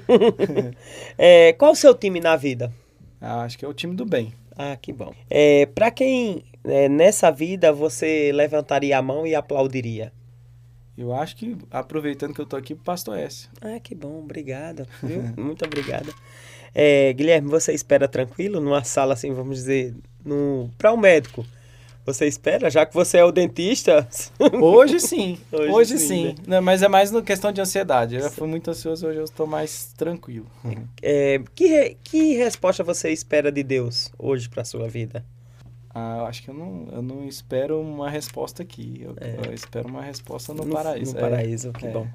Speaker 1: [LAUGHS] é, qual o seu time na vida?
Speaker 2: Ah, acho que é o time do bem.
Speaker 1: Ah, que bom. É, para quem é, nessa vida você levantaria a mão e aplaudiria?
Speaker 2: Eu acho que, aproveitando que eu tô aqui, o pastor S.
Speaker 1: Ah, que bom, obrigado. Viu? [LAUGHS] Muito obrigado. É, Guilherme, você espera tranquilo numa sala assim, vamos dizer, no para o um médico? Você espera, já que você é o dentista? [LAUGHS]
Speaker 2: Hoje sim. Hoje, hoje sim. sim. Né? Não, mas é mais na questão de ansiedade. Eu já fui muito ansioso, hoje eu estou mais tranquilo.
Speaker 1: É, que, que resposta você espera de Deus hoje para sua vida?
Speaker 2: Ah, eu acho que eu não, eu não espero uma resposta aqui. Eu, é. eu espero uma resposta no, no paraíso.
Speaker 1: No é. paraíso, que é. bom.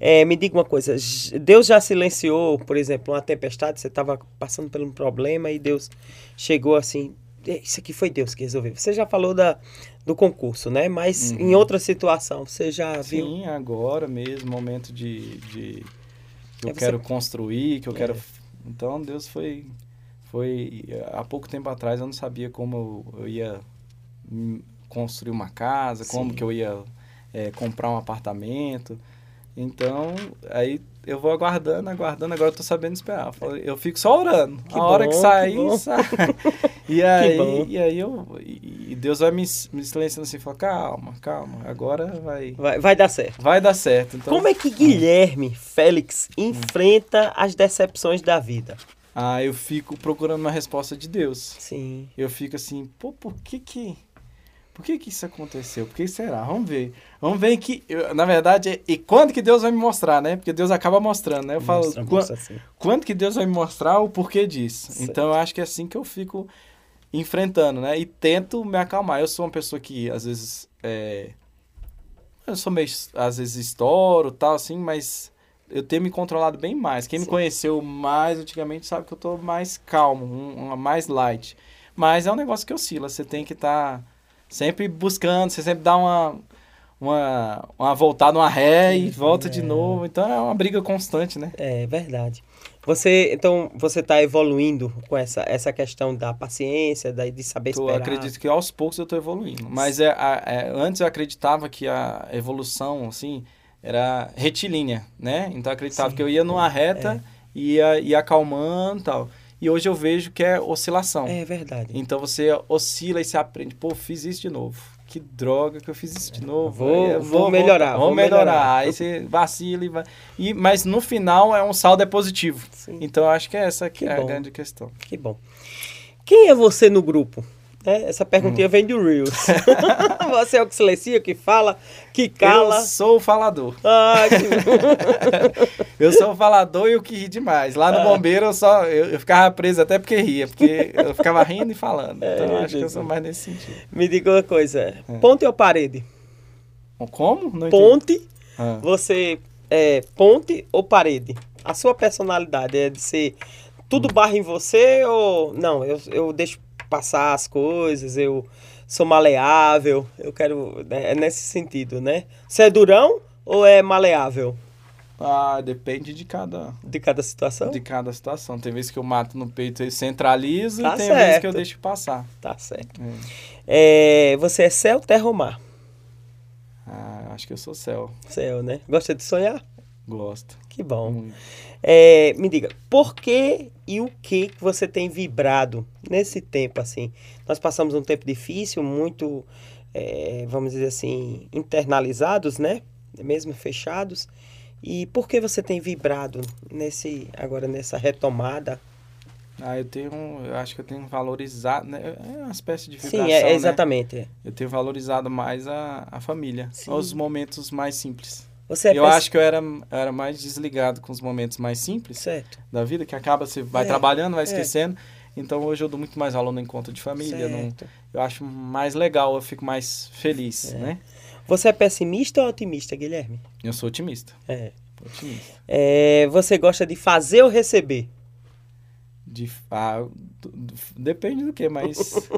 Speaker 1: É, me diga uma coisa. Deus já silenciou, por exemplo, uma tempestade? Você estava passando por um problema e Deus chegou assim. É, isso aqui foi Deus que resolveu. Você já falou da, do concurso, né? Mas uhum. em outra situação, você já viu?
Speaker 2: Sim, agora mesmo, momento de, de que eu quero construir, que eu quero. Então Deus foi foi há pouco tempo atrás eu não sabia como eu ia construir uma casa, Sim. como que eu ia é, comprar um apartamento. Então, aí eu vou aguardando, aguardando, agora eu tô sabendo esperar. Eu fico só orando. Que a bom, hora que sair, que sai. [LAUGHS] E aí, e aí eu. E Deus vai me, me silenciando assim, fala, calma, calma, agora vai.
Speaker 1: Vai, vai dar certo.
Speaker 2: Vai dar certo. Então,
Speaker 1: Como é que Guilherme Félix enfrenta as decepções da vida?
Speaker 2: ah, eu fico procurando uma resposta de Deus.
Speaker 1: Sim.
Speaker 2: Eu fico assim, pô, por que que... Por que que isso aconteceu? Por que será? Vamos ver. Vamos ver que... Eu, na verdade, e quando que Deus vai me mostrar, né? Porque Deus acaba mostrando, né? Eu falo, mostra, mostra, assim. quando que Deus vai me mostrar o porquê disso? Certo. Então, eu acho que é assim que eu fico enfrentando, né? E tento me acalmar. Eu sou uma pessoa que, às vezes, é... Eu sou meio... Às vezes, estouro tal, assim, mas eu tenho me controlado bem mais. Quem Sim. me conheceu mais antigamente sabe que eu tô mais calmo, um, um, mais light. Mas é um negócio que oscila. Você tem que estar tá sempre buscando, você sempre dá uma, uma, uma voltada, uma ré e volta é. de novo. Então é uma briga constante, né?
Speaker 1: É verdade. Você, então, você está evoluindo com essa, essa questão da paciência, da, de saber esperar?
Speaker 2: Eu acredito que aos poucos eu estou evoluindo. Mas é, é, antes eu acreditava que a evolução, assim, era retilínea, né? Então eu acreditava Sim. que eu ia numa reta, é. ia, ia acalmando e tal. E hoje eu vejo que é oscilação.
Speaker 1: É verdade.
Speaker 2: Então você oscila e se aprende. Pô, fiz isso de novo. Que droga que eu fiz isso de novo.
Speaker 1: Vou, vou, vou melhorar.
Speaker 2: Vou, vou melhorar. melhorar. Aí você vacila e vai. E, mas no final é um saldo é positivo. Sim. Então eu acho que é essa que, que é bom. a grande questão.
Speaker 1: Que bom. Quem é você no grupo? É, essa perguntinha hum. vem do Reels. [LAUGHS] Você é o que silencia, que fala, que cala.
Speaker 2: Eu sou o falador. Ah, que... [LAUGHS] eu sou o falador e o que ri demais. Lá no ah. bombeiro eu só eu, eu, ficava preso até porque ria, porque [LAUGHS] eu ficava rindo e falando. É, então acho que eu sou mais nesse sentido.
Speaker 1: Me diga uma coisa: é. ponte ou parede?
Speaker 2: Como?
Speaker 1: Não ponte. Ah. Você é ponte ou parede? A sua personalidade é de ser tudo hum. barra em você ou não? Eu, eu deixo passar as coisas, eu sou maleável, eu quero. Né, é nesse sentido, né? Você é durão ou é maleável?
Speaker 2: Ah, depende de cada,
Speaker 1: De cada situação?
Speaker 2: de cada situação. Tem vezes que eu mato no peito e centralizo,
Speaker 1: Tá
Speaker 2: e tem vezes que eu deixo passar.
Speaker 1: Tá certo.
Speaker 2: É.
Speaker 1: É, você é céu, terra ou mar?
Speaker 2: Ah, acho que eu sou céu.
Speaker 1: Céu, né? Gosta de sonhar?
Speaker 2: Gosto.
Speaker 1: Que bom. É, me diga, por que e o que que você tem vibrado nesse tempo assim? Nós passamos um tempo difícil, muito, é, vamos dizer assim, internalizados, né? Mesmo fechados. E por que você tem vibrado nesse agora nessa retomada?
Speaker 2: Ah, eu tenho. Eu acho que eu tenho valorizado. Né? É uma espécie de
Speaker 1: Sim,
Speaker 2: vibração,
Speaker 1: é, é
Speaker 2: né?
Speaker 1: exatamente. é.
Speaker 2: Eu tenho valorizado mais a, a família.
Speaker 1: Sim.
Speaker 2: Os momentos mais simples.
Speaker 1: Você é
Speaker 2: eu
Speaker 1: pes-
Speaker 2: acho que eu era, era mais desligado com os momentos mais simples
Speaker 1: certo.
Speaker 2: da vida, que acaba, você vai
Speaker 1: É,
Speaker 2: trabalhando, vai
Speaker 1: é.
Speaker 2: esquecendo. Então hoje eu dou muito mais valor no encontro de família. não- eu acho mais legal, eu fico mais feliz,
Speaker 1: É.
Speaker 2: né?
Speaker 1: Você é pessimista ou otimista, Guilherme?
Speaker 2: Eu sou otimista.
Speaker 1: É.
Speaker 2: Otimista.
Speaker 1: É, você gosta de fazer ou receber?
Speaker 2: De, ah, depende do que, mas.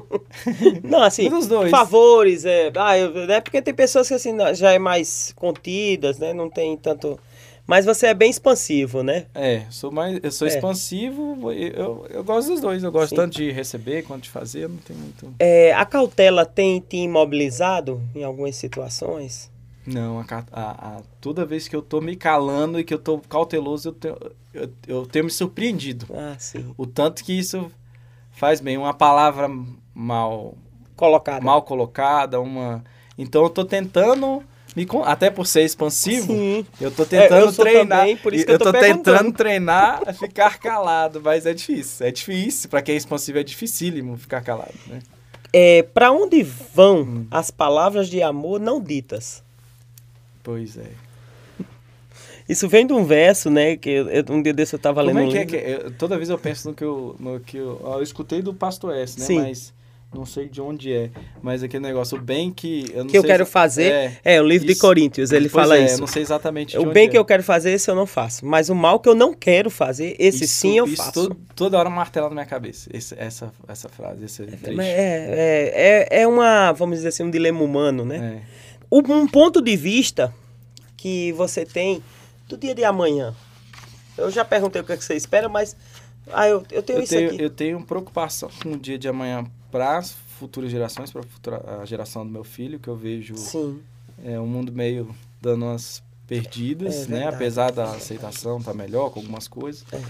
Speaker 2: [LAUGHS]
Speaker 1: Não, assim,
Speaker 2: Dos dois.
Speaker 1: favores, é, ah, eu, é porque tem pessoas que assim já é mais contidas, né? Não tem tanto. Mas você é bem expansivo, né?
Speaker 2: É, sou mais, eu sou
Speaker 1: É.
Speaker 2: expansivo, eu, eu gosto dos dois. Eu gosto
Speaker 1: Sim.
Speaker 2: tanto de receber quanto de fazer, não tem muito.
Speaker 1: É, a cautela tem te imobilizado em algumas situações?
Speaker 2: Não, a, a- a- toda vez que eu tô me calando e que eu tô cauteloso, eu tenho, eu, eu tenho me surpreendido.
Speaker 1: Ah, sim.
Speaker 2: O tanto que isso faz bem. Uma palavra mal,
Speaker 1: Colocado.
Speaker 2: mal colocada, uma. Então eu tô tentando. Me, até por ser expansivo,
Speaker 1: Sim.
Speaker 2: eu tô tentando
Speaker 1: É, eu
Speaker 2: treinar.
Speaker 1: também, por isso que eu tô
Speaker 2: tô
Speaker 1: perguntando.
Speaker 2: tentando treinar a ficar calado, mas é difícil. É difícil. Pra quem é expansivo é dificílimo ficar calado, né?
Speaker 1: É, para onde vão
Speaker 2: Hum.
Speaker 1: as palavras de amor não ditas?
Speaker 2: Pois é.
Speaker 1: Isso vem de um verso, né? Que eu- eu- um dia desse eu tava
Speaker 2: Como
Speaker 1: lendo
Speaker 2: é
Speaker 1: um
Speaker 2: que é
Speaker 1: livro.
Speaker 2: que é? Eu- toda vez eu penso no que eu, no que eu, eu escutei do Pastor S, né?
Speaker 1: Sim.
Speaker 2: Mas não sei de onde é. Mas aquele negócio, o bem que eu não
Speaker 1: que eu
Speaker 2: sei
Speaker 1: quero
Speaker 2: se-
Speaker 1: fazer
Speaker 2: É,
Speaker 1: é, o livro de
Speaker 2: isso.
Speaker 1: Coríntios, ele fala
Speaker 2: é,
Speaker 1: isso.
Speaker 2: Eu não sei exatamente de
Speaker 1: O bem
Speaker 2: é.
Speaker 1: que eu quero fazer, esse eu não faço. Mas o mal que eu não quero fazer, esse
Speaker 2: Isso-
Speaker 1: sim eu
Speaker 2: isso
Speaker 1: faço.
Speaker 2: to- toda hora martela na minha cabeça. Esse- essa, essa frase, esse trecho.
Speaker 1: Mas É, é, é, é uma, vamos dizer assim, um dilema humano, né?
Speaker 2: É.
Speaker 1: Um um ponto de vista que você tem do dia de amanhã. Eu já perguntei o que, é que você espera, mas ah, eu, eu tenho
Speaker 2: Eu,
Speaker 1: isso
Speaker 2: tenho,
Speaker 1: aqui.
Speaker 2: eu tenho preocupação com o dia de amanhã para as futuras gerações, para a geração do meu filho, que eu vejo
Speaker 1: Sim,
Speaker 2: é, um mundo meio dando umas perdidas,
Speaker 1: É
Speaker 2: né?
Speaker 1: verdade.
Speaker 2: Apesar da aceitação tá melhor com algumas coisas.
Speaker 1: É.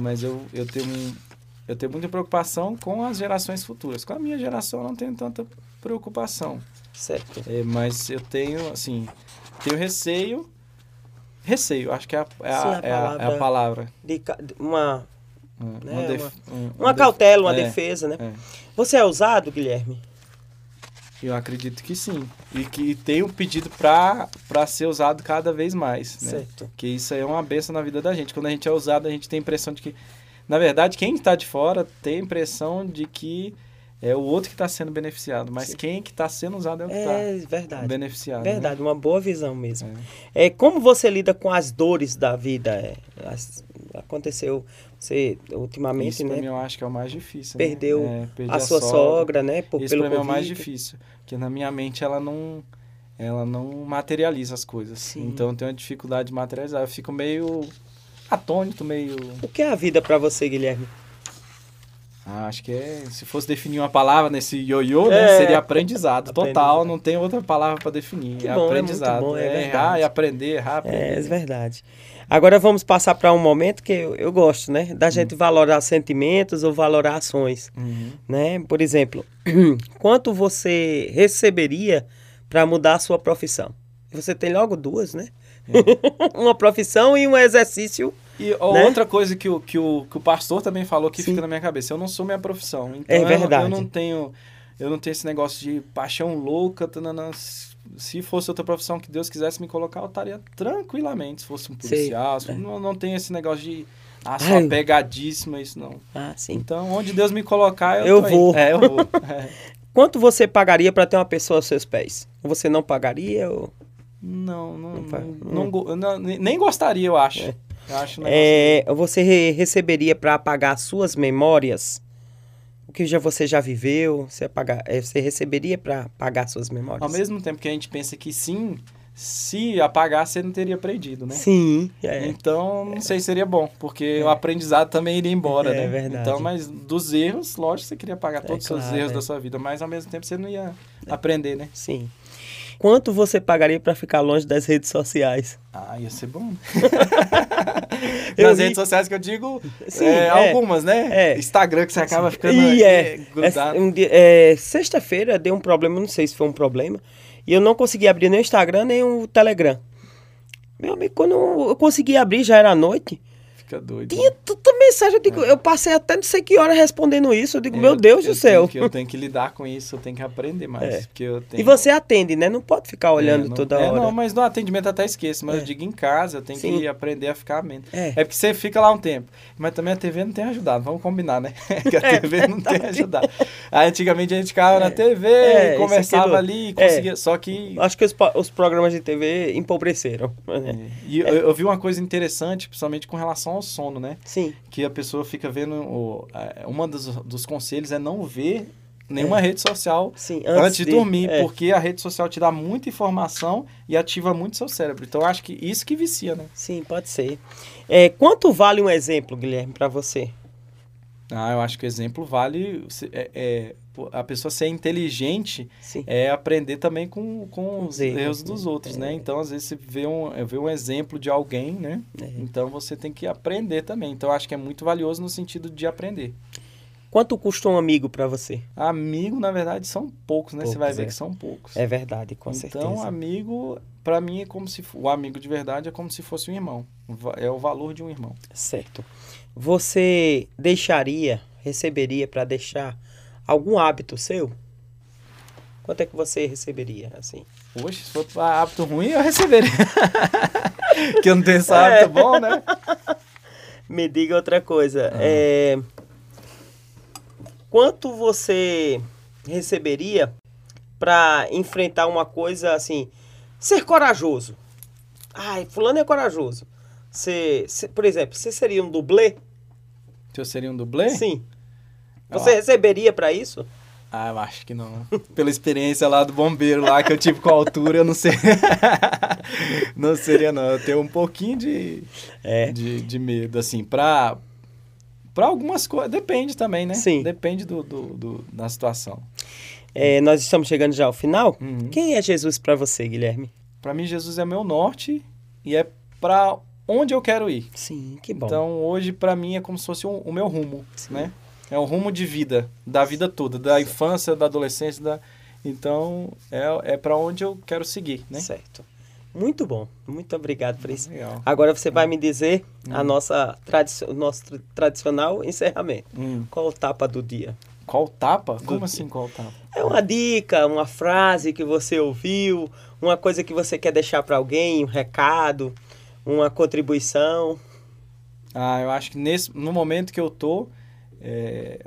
Speaker 2: Mas eu, eu tenho eu tenho muita preocupação com as gerações futuras. Com a minha geração eu não tenho tanta preocupação.
Speaker 1: certo.
Speaker 2: É, mas eu tenho, assim, tenho receio. Receio, acho que é a, é a,
Speaker 1: Sim, a
Speaker 2: é a- é a
Speaker 1: palavra-
Speaker 2: palavra.
Speaker 1: De, uma,
Speaker 2: É,
Speaker 1: Né,
Speaker 2: def- um-
Speaker 1: uma
Speaker 2: def-
Speaker 1: cautela, uma
Speaker 2: é,
Speaker 1: defesa, né?
Speaker 2: é.
Speaker 1: Você é ousado, Guilherme?
Speaker 2: Eu acredito que sim. E que tenho pedido para ser usado cada vez mais. Né?
Speaker 1: Certo.
Speaker 2: Que isso aí é uma benção na vida da gente. Quando a gente é usado, a gente tem a impressão de que. Na verdade, quem está de fora tem a impressão de que é o outro que está sendo beneficiado. Mas
Speaker 1: Sim.
Speaker 2: quem que está sendo usado é o que
Speaker 1: É
Speaker 2: está
Speaker 1: verdade.
Speaker 2: beneficiado. né?
Speaker 1: Verdade, uma boa visão mesmo.
Speaker 2: É.
Speaker 1: É, como você lida com as dores da vida? É, as- aconteceu, você ultimamente,
Speaker 2: Isso
Speaker 1: né?
Speaker 2: mim eu acho que é o mais difícil. né?
Speaker 1: Perdeu
Speaker 2: É, perdi
Speaker 1: a sua sogra, né? Por,
Speaker 2: Isso
Speaker 1: pelo
Speaker 2: pra mim é o mais difícil. Porque na minha mente ela não. Ela não materializa as coisas.
Speaker 1: Sim.
Speaker 2: Então eu tenho uma dificuldade de materializar. Eu fico meio atônito, meio.
Speaker 1: O que é a vida pra você, Guilherme?
Speaker 2: Ah, acho que é. Se fosse definir uma palavra nesse ioiô, né?
Speaker 1: É.
Speaker 2: Seria aprendizado. Total, não tem outra palavra pra definir.
Speaker 1: Que
Speaker 2: é
Speaker 1: bom, é
Speaker 2: aprendizado.
Speaker 1: muito bom, é
Speaker 2: errar
Speaker 1: verdade.
Speaker 2: e aprender, errar, aprender.
Speaker 1: É, é verdade. Agora vamos passar para um momento que eu, eu gosto, né? Da gente valorar sentimentos ou valorar ações,
Speaker 2: Uhum.
Speaker 1: né? Por exemplo, [CLEARS THROAT] quanto você receberia para mudar a sua profissão? Você tem logo duas, né? [LAUGHS] uma profissão e um exercício.
Speaker 2: E
Speaker 1: Né?
Speaker 2: outra coisa que o, que, o, que o pastor também falou que
Speaker 1: Sim.
Speaker 2: fica na minha cabeça, eu não sou minha profissão. Então
Speaker 1: É
Speaker 2: eu não-
Speaker 1: verdade.
Speaker 2: Eu, não tenho. Eu não tenho esse negócio de paixão louca. tanana. Se fosse outra profissão que Deus quisesse me colocar, eu estaria tranquilamente. Se fosse um policial, se-
Speaker 1: É.
Speaker 2: não, não tenho esse negócio de ah, só
Speaker 1: Ai.
Speaker 2: pegadíssima, isso não.
Speaker 1: Ah, sim.
Speaker 2: Então, onde Deus me colocar, eu,
Speaker 1: Eu vou.
Speaker 2: É, eu vou. [LAUGHS] É.
Speaker 1: Quanto você pagaria para ter uma pessoa aos seus pés? Você não pagaria? Ou...
Speaker 2: Não, não,
Speaker 1: Não
Speaker 2: não, não não, nem nem gostaria, eu acho.
Speaker 1: É.
Speaker 2: Eu
Speaker 1: É, você re- receberia para apagar suas memórias? O que já você já viveu? Você, apagar, é, você receberia para apagar suas memórias?
Speaker 2: Ao mesmo tempo que a gente pensa que sim, se apagar, você não teria aprendido, né?
Speaker 1: Sim, é.
Speaker 2: Então, não sei se seria bom, porque o aprendizado também iria embora,
Speaker 1: É
Speaker 2: né?
Speaker 1: verdade.
Speaker 2: Então, mas dos erros, lógico, você queria apagar
Speaker 1: É
Speaker 2: todos os seus
Speaker 1: claro,
Speaker 2: erros
Speaker 1: é.
Speaker 2: da sua vida, mas ao mesmo tempo você não ia aprender, né?
Speaker 1: Sim. Quanto você pagaria pra ficar longe das redes sociais?
Speaker 2: Ah, ia ser bom. [LAUGHS] Nas redes sociais que eu digo,
Speaker 1: Sim,
Speaker 2: é,
Speaker 1: é.
Speaker 2: algumas, né?
Speaker 1: É.
Speaker 2: Instagram que você acaba ficando
Speaker 1: E
Speaker 2: é, grudado.
Speaker 1: um é, sexta-feira deu um problema, não sei se foi um problema, e eu não consegui abrir nem o Instagram nem o Telegram. Meu amigo, quando eu eu consegui abrir, já era noite,
Speaker 2: Fica doido.
Speaker 1: tinha tanta mensagem, eu, digo, eu passei até não sei que hora respondendo isso, eu digo, meu
Speaker 2: É. Eu-
Speaker 1: Deus
Speaker 2: eu
Speaker 1: do céu.
Speaker 2: que- eu tenho que lidar com isso, eu tenho que aprender mais.
Speaker 1: É.
Speaker 2: Porque eu tenho...
Speaker 1: E você atende, né? Não pode ficar olhando
Speaker 2: É, não-
Speaker 1: toda
Speaker 2: é,
Speaker 1: hora.
Speaker 2: não, mas no atendimento até esqueço, mas
Speaker 1: É.
Speaker 2: eu digo em casa, eu tenho
Speaker 1: Sim.
Speaker 2: que aprender a ficar menos.
Speaker 1: É.
Speaker 2: É. porque você fica lá um tempo. Mas também a TV não tem ajudado, vamos combinar, né? [LAUGHS] que a
Speaker 1: É,
Speaker 2: TV não tem ajudado. Aí antigamente a gente ficava na TV,
Speaker 1: É,
Speaker 2: conversava ali,
Speaker 1: É.
Speaker 2: conseguia. Só que.
Speaker 1: Acho que os, os programas de TV empobreceram.
Speaker 2: É. E eu, eu vi uma coisa interessante, principalmente com relação ao sono, né?
Speaker 1: Sim,
Speaker 2: Que a pessoa fica vendo. O, é, uma dos, dos conselhos é não ver nenhuma rede social
Speaker 1: sim.
Speaker 2: antes, de, dormir,
Speaker 1: é.
Speaker 2: porque a rede social te dá muita informação e ativa muito seu cérebro. Então eu acho que isso que vicia, né?
Speaker 1: Sim, pode ser. É, quanto vale um exemplo, Guilherme, pra você?
Speaker 2: Ah, eu acho que o exemplo vale é, é, a pessoa ser inteligente
Speaker 1: Sim.
Speaker 2: é aprender também com, com os
Speaker 1: Os erros,
Speaker 2: erros dos
Speaker 1: né?
Speaker 2: outros, né? Então, às vezes, você vê um, vê um exemplo de alguém, né?
Speaker 1: É.
Speaker 2: Então, você tem que aprender também. Então, eu acho que é muito valioso no sentido de aprender.
Speaker 1: Quanto custa um amigo pra você?
Speaker 2: Amigo, na verdade, são poucos, né? você vai
Speaker 1: Poucos,
Speaker 2: ver
Speaker 1: é.
Speaker 2: que são poucos.
Speaker 1: É verdade, com
Speaker 2: então,
Speaker 1: certeza.
Speaker 2: amigo, pra mim, é como se... O amigo de verdade é como se fosse um irmão. É o valor de um irmão.
Speaker 1: Certo. Você deixaria, receberia pra deixar algum hábito seu? Quanto é que você receberia, assim?
Speaker 2: Poxa, se for hábito ruim, eu receberia. [LAUGHS] que eu não tenho esse
Speaker 1: É.
Speaker 2: hábito bom, né? [LAUGHS]
Speaker 1: Me diga outra coisa.
Speaker 2: Ah.
Speaker 1: É, Quanto você receberia pra enfrentar uma coisa assim, ser corajoso? Ai, fulano é corajoso. Você, por exemplo, você seria um dublê?
Speaker 2: Se eu seria um dublê?
Speaker 1: Sim.
Speaker 2: Ah.
Speaker 1: Você receberia pra isso?
Speaker 2: Ah, eu acho que não. [LAUGHS] Pela experiência lá do bombeiro lá que eu tive com a altura, eu não sei. [LAUGHS] não seria, não. Eu tenho um pouquinho de,
Speaker 1: É.
Speaker 2: de, de medo, assim, pra, pra algumas coisas. Depende também, né?
Speaker 1: Sim.
Speaker 2: Depende do, do, do- da situação.
Speaker 1: É, nós estamos chegando já ao final.
Speaker 2: Uhum.
Speaker 1: Quem é Jesus pra você, Guilherme?
Speaker 2: Pra mim, Jesus é meu norte e é pra onde eu quero ir.
Speaker 1: Sim, que bom.
Speaker 2: Então, hoje, pra mim, é como se fosse um- o meu rumo, né? É o rumo de vida, da vida toda, da infância, da adolescência, da... Então, é, é para onde eu quero seguir, né?
Speaker 1: Certo. Muito bom. Muito obrigado por isso.
Speaker 2: Legal.
Speaker 1: Agora você vai me dizer
Speaker 2: Hum.
Speaker 1: a nossa tradici- o nosso tra- tradicional encerramento.
Speaker 2: Hum.
Speaker 1: Qual o tapa do dia?
Speaker 2: Qual tapa? Como
Speaker 1: Do-
Speaker 2: assim qual tapa?
Speaker 1: É uma dica, uma frase que você ouviu, uma coisa que você quer deixar para alguém, um recado, uma contribuição.
Speaker 2: Ah, eu acho que nesse, no momento que eu tô, é,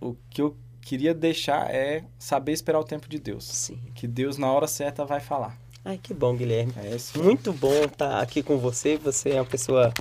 Speaker 2: o que eu queria deixar é saber esperar o tempo de Deus.
Speaker 1: Sim.
Speaker 2: Que Deus, na hora certa, vai falar.
Speaker 1: Ai, que bom, Guilherme.
Speaker 2: É.
Speaker 1: Muito bom estar aqui com você. Você é uma pessoa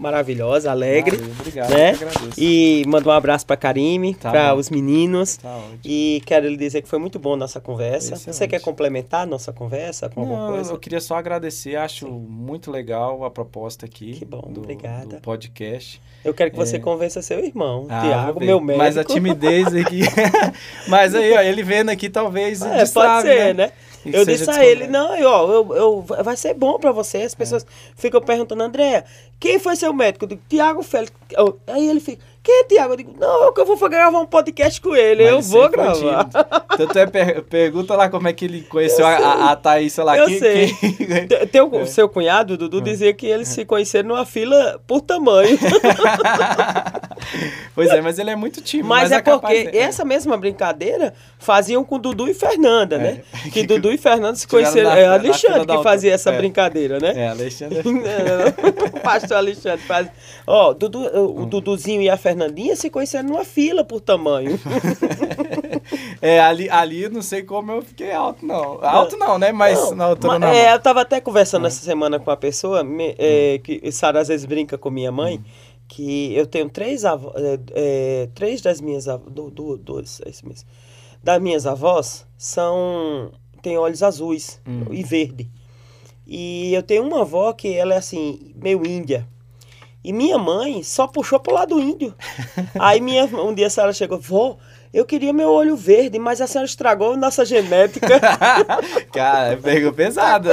Speaker 1: maravilhosa, alegre.
Speaker 2: Valeu, obrigado,
Speaker 1: né? E manda um abraço para Karime,
Speaker 2: Tá
Speaker 1: para os meninos.
Speaker 2: Tá.
Speaker 1: E quero lhe dizer que foi muito bom a nossa conversa.
Speaker 2: Excelente.
Speaker 1: Você quer complementar a nossa conversa com alguma
Speaker 2: Não,
Speaker 1: coisa?
Speaker 2: eu queria só agradecer, acho muito legal a proposta aqui
Speaker 1: Que bom,
Speaker 2: do,
Speaker 1: obrigada.
Speaker 2: do podcast.
Speaker 1: Eu quero que você
Speaker 2: É.
Speaker 1: convença seu irmão,
Speaker 2: Ah,
Speaker 1: Tiago, meu médico.
Speaker 2: Mas a timidez aqui. [LAUGHS] [LAUGHS] Mas aí, ó, ele vendo aqui, talvez.
Speaker 1: É, pode ser, né?
Speaker 2: E [LAUGHS] que
Speaker 1: Eu disse a ele, não, eu, ó, eu, eu- vai ser bom pra você. As pessoas ficam perguntando, André, quem foi seu médico? Eu digo, Tiago Félix. Eu- Aí ele fica, quem é Tiago? Eu digo, não, que eu vou gravar um podcast com ele,
Speaker 2: Mas
Speaker 1: eu vou
Speaker 2: é
Speaker 1: gravar. [LAUGHS]
Speaker 2: Tanto é, per- pergunta lá como é que ele conheceu a, a, a Thaís, sei lá.
Speaker 1: Eu
Speaker 2: quem-
Speaker 1: sei.
Speaker 2: quem-
Speaker 1: Te- [LAUGHS] Teu,
Speaker 2: É.
Speaker 1: Seu cunhado, Dudu, dizia que eles se conheceram numa fila por tamanho. [LAUGHS]
Speaker 2: pois é, mas ele é muito tímido.
Speaker 1: Mas,
Speaker 2: Mas,
Speaker 1: é porque
Speaker 2: capaz de-
Speaker 1: essa mesma brincadeira faziam com Dudu e Fernanda, né?
Speaker 2: É. [LAUGHS]
Speaker 1: Que Dudu e Fernanda se conheceram.
Speaker 2: na-
Speaker 1: É Alexandre que fazia essa.
Speaker 2: É.
Speaker 1: brincadeira, né?
Speaker 2: É, Alexandre. [LAUGHS]
Speaker 1: o pastor Alexandre faz. Ó, Dudu,
Speaker 2: Hum.
Speaker 1: o Duduzinho e a Fernandinha se conheceram numa fila por tamanho.
Speaker 2: É, ali, ali não sei como eu fiquei alto, não. Alto não, né? Mas
Speaker 1: Não,
Speaker 2: na altura
Speaker 1: mas,
Speaker 2: não.
Speaker 1: é, eu tava até conversando essa semana com uma pessoa, me- é,
Speaker 2: Hum.
Speaker 1: que Sara às vezes brinca com minha mãe, que eu tenho três avós, três das minhas avós, do, do, dois, é isso mesmo, das minhas avós são, têm olhos azuis
Speaker 2: Hum.
Speaker 1: e verde. E eu tenho uma avó que ela é assim, meio índia. E minha mãe só puxou pro lado índio. [LAUGHS] Aí minha, um dia a senhora chegou, vó, eu queria meu olho verde, mas a senhora estragou nossa genética. [LAUGHS]
Speaker 2: Cara, pegou pesado.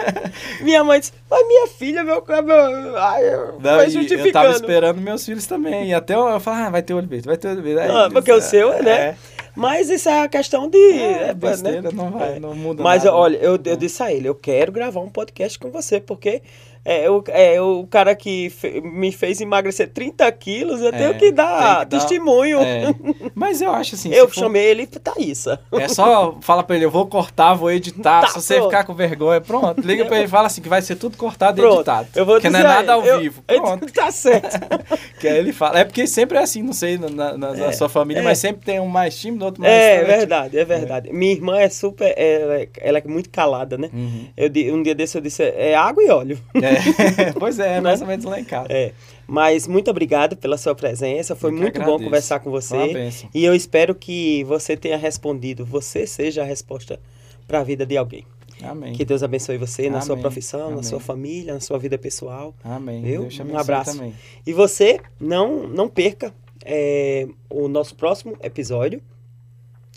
Speaker 2: [LAUGHS]
Speaker 1: minha mãe disse, mas minha filha, meu cabelo. Ai, eu,
Speaker 2: Não, eu tava esperando meus filhos também. E até eu, eu falei, ah, vai ter olho verde, vai ter olho verde. Aí,
Speaker 1: ah, porque o seu, né? É. Mas isso é a questão de.
Speaker 2: É, é besteira, né? não vai, não muda
Speaker 1: Mas
Speaker 2: nada.
Speaker 1: olha, eu, eu disse a ele, eu quero gravar um podcast com você, porque é, o, é, o cara que fe, me fez emagrecer 30 quilos, eu é, tenho que dar que testemunho. Dar, é.
Speaker 2: Mas eu acho assim. [LAUGHS]
Speaker 1: eu chamei for... ele Thaísa.
Speaker 2: É só falar pra ele, eu vou cortar, vou editar. Tá, se você pronto. ficar com vergonha, pronto. Liga pra ele e fala assim que vai ser tudo cortado e editado. Eu vou que não é nada ao eu, vivo. Pronto.
Speaker 1: tá certo. [LAUGHS]
Speaker 2: que aí ele fala. É porque sempre é assim, não sei, na, na, na é, sua família, mas sempre tem um mais tímido, outro mais.
Speaker 1: É, é verdade, é verdade. Minha irmã é super. Ela, ela é muito calada, né? Uhum. Eu, um dia desse eu disse, é água e óleo.
Speaker 2: É. [LAUGHS] pois é, mais ou menos lá em casa.
Speaker 1: É. Mas muito obrigado pela sua presença. Foi muito bom conversar com você. E eu espero que você tenha respondido. Você seja a resposta para a vida de alguém.
Speaker 2: Amém.
Speaker 1: Que Deus abençoe você na sua profissão, Amém. na sua família, na sua vida pessoal.
Speaker 2: Amém.
Speaker 1: Viu? Um abraço. Também. E você não não perca é, o nosso próximo episódio.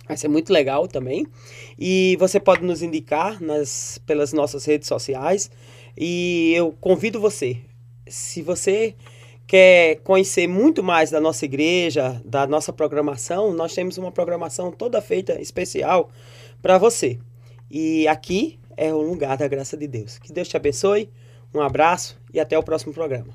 Speaker 1: Vai ser muito legal também. E você pode nos indicar nas, pelas nossas redes sociais. E eu convido você, se você quer conhecer muito mais da nossa igreja, da nossa programação, nós temos uma programação toda feita especial para você. E aqui é o lugar da graça de Deus. Que Deus te abençoe. Um abraço e até o próximo programa.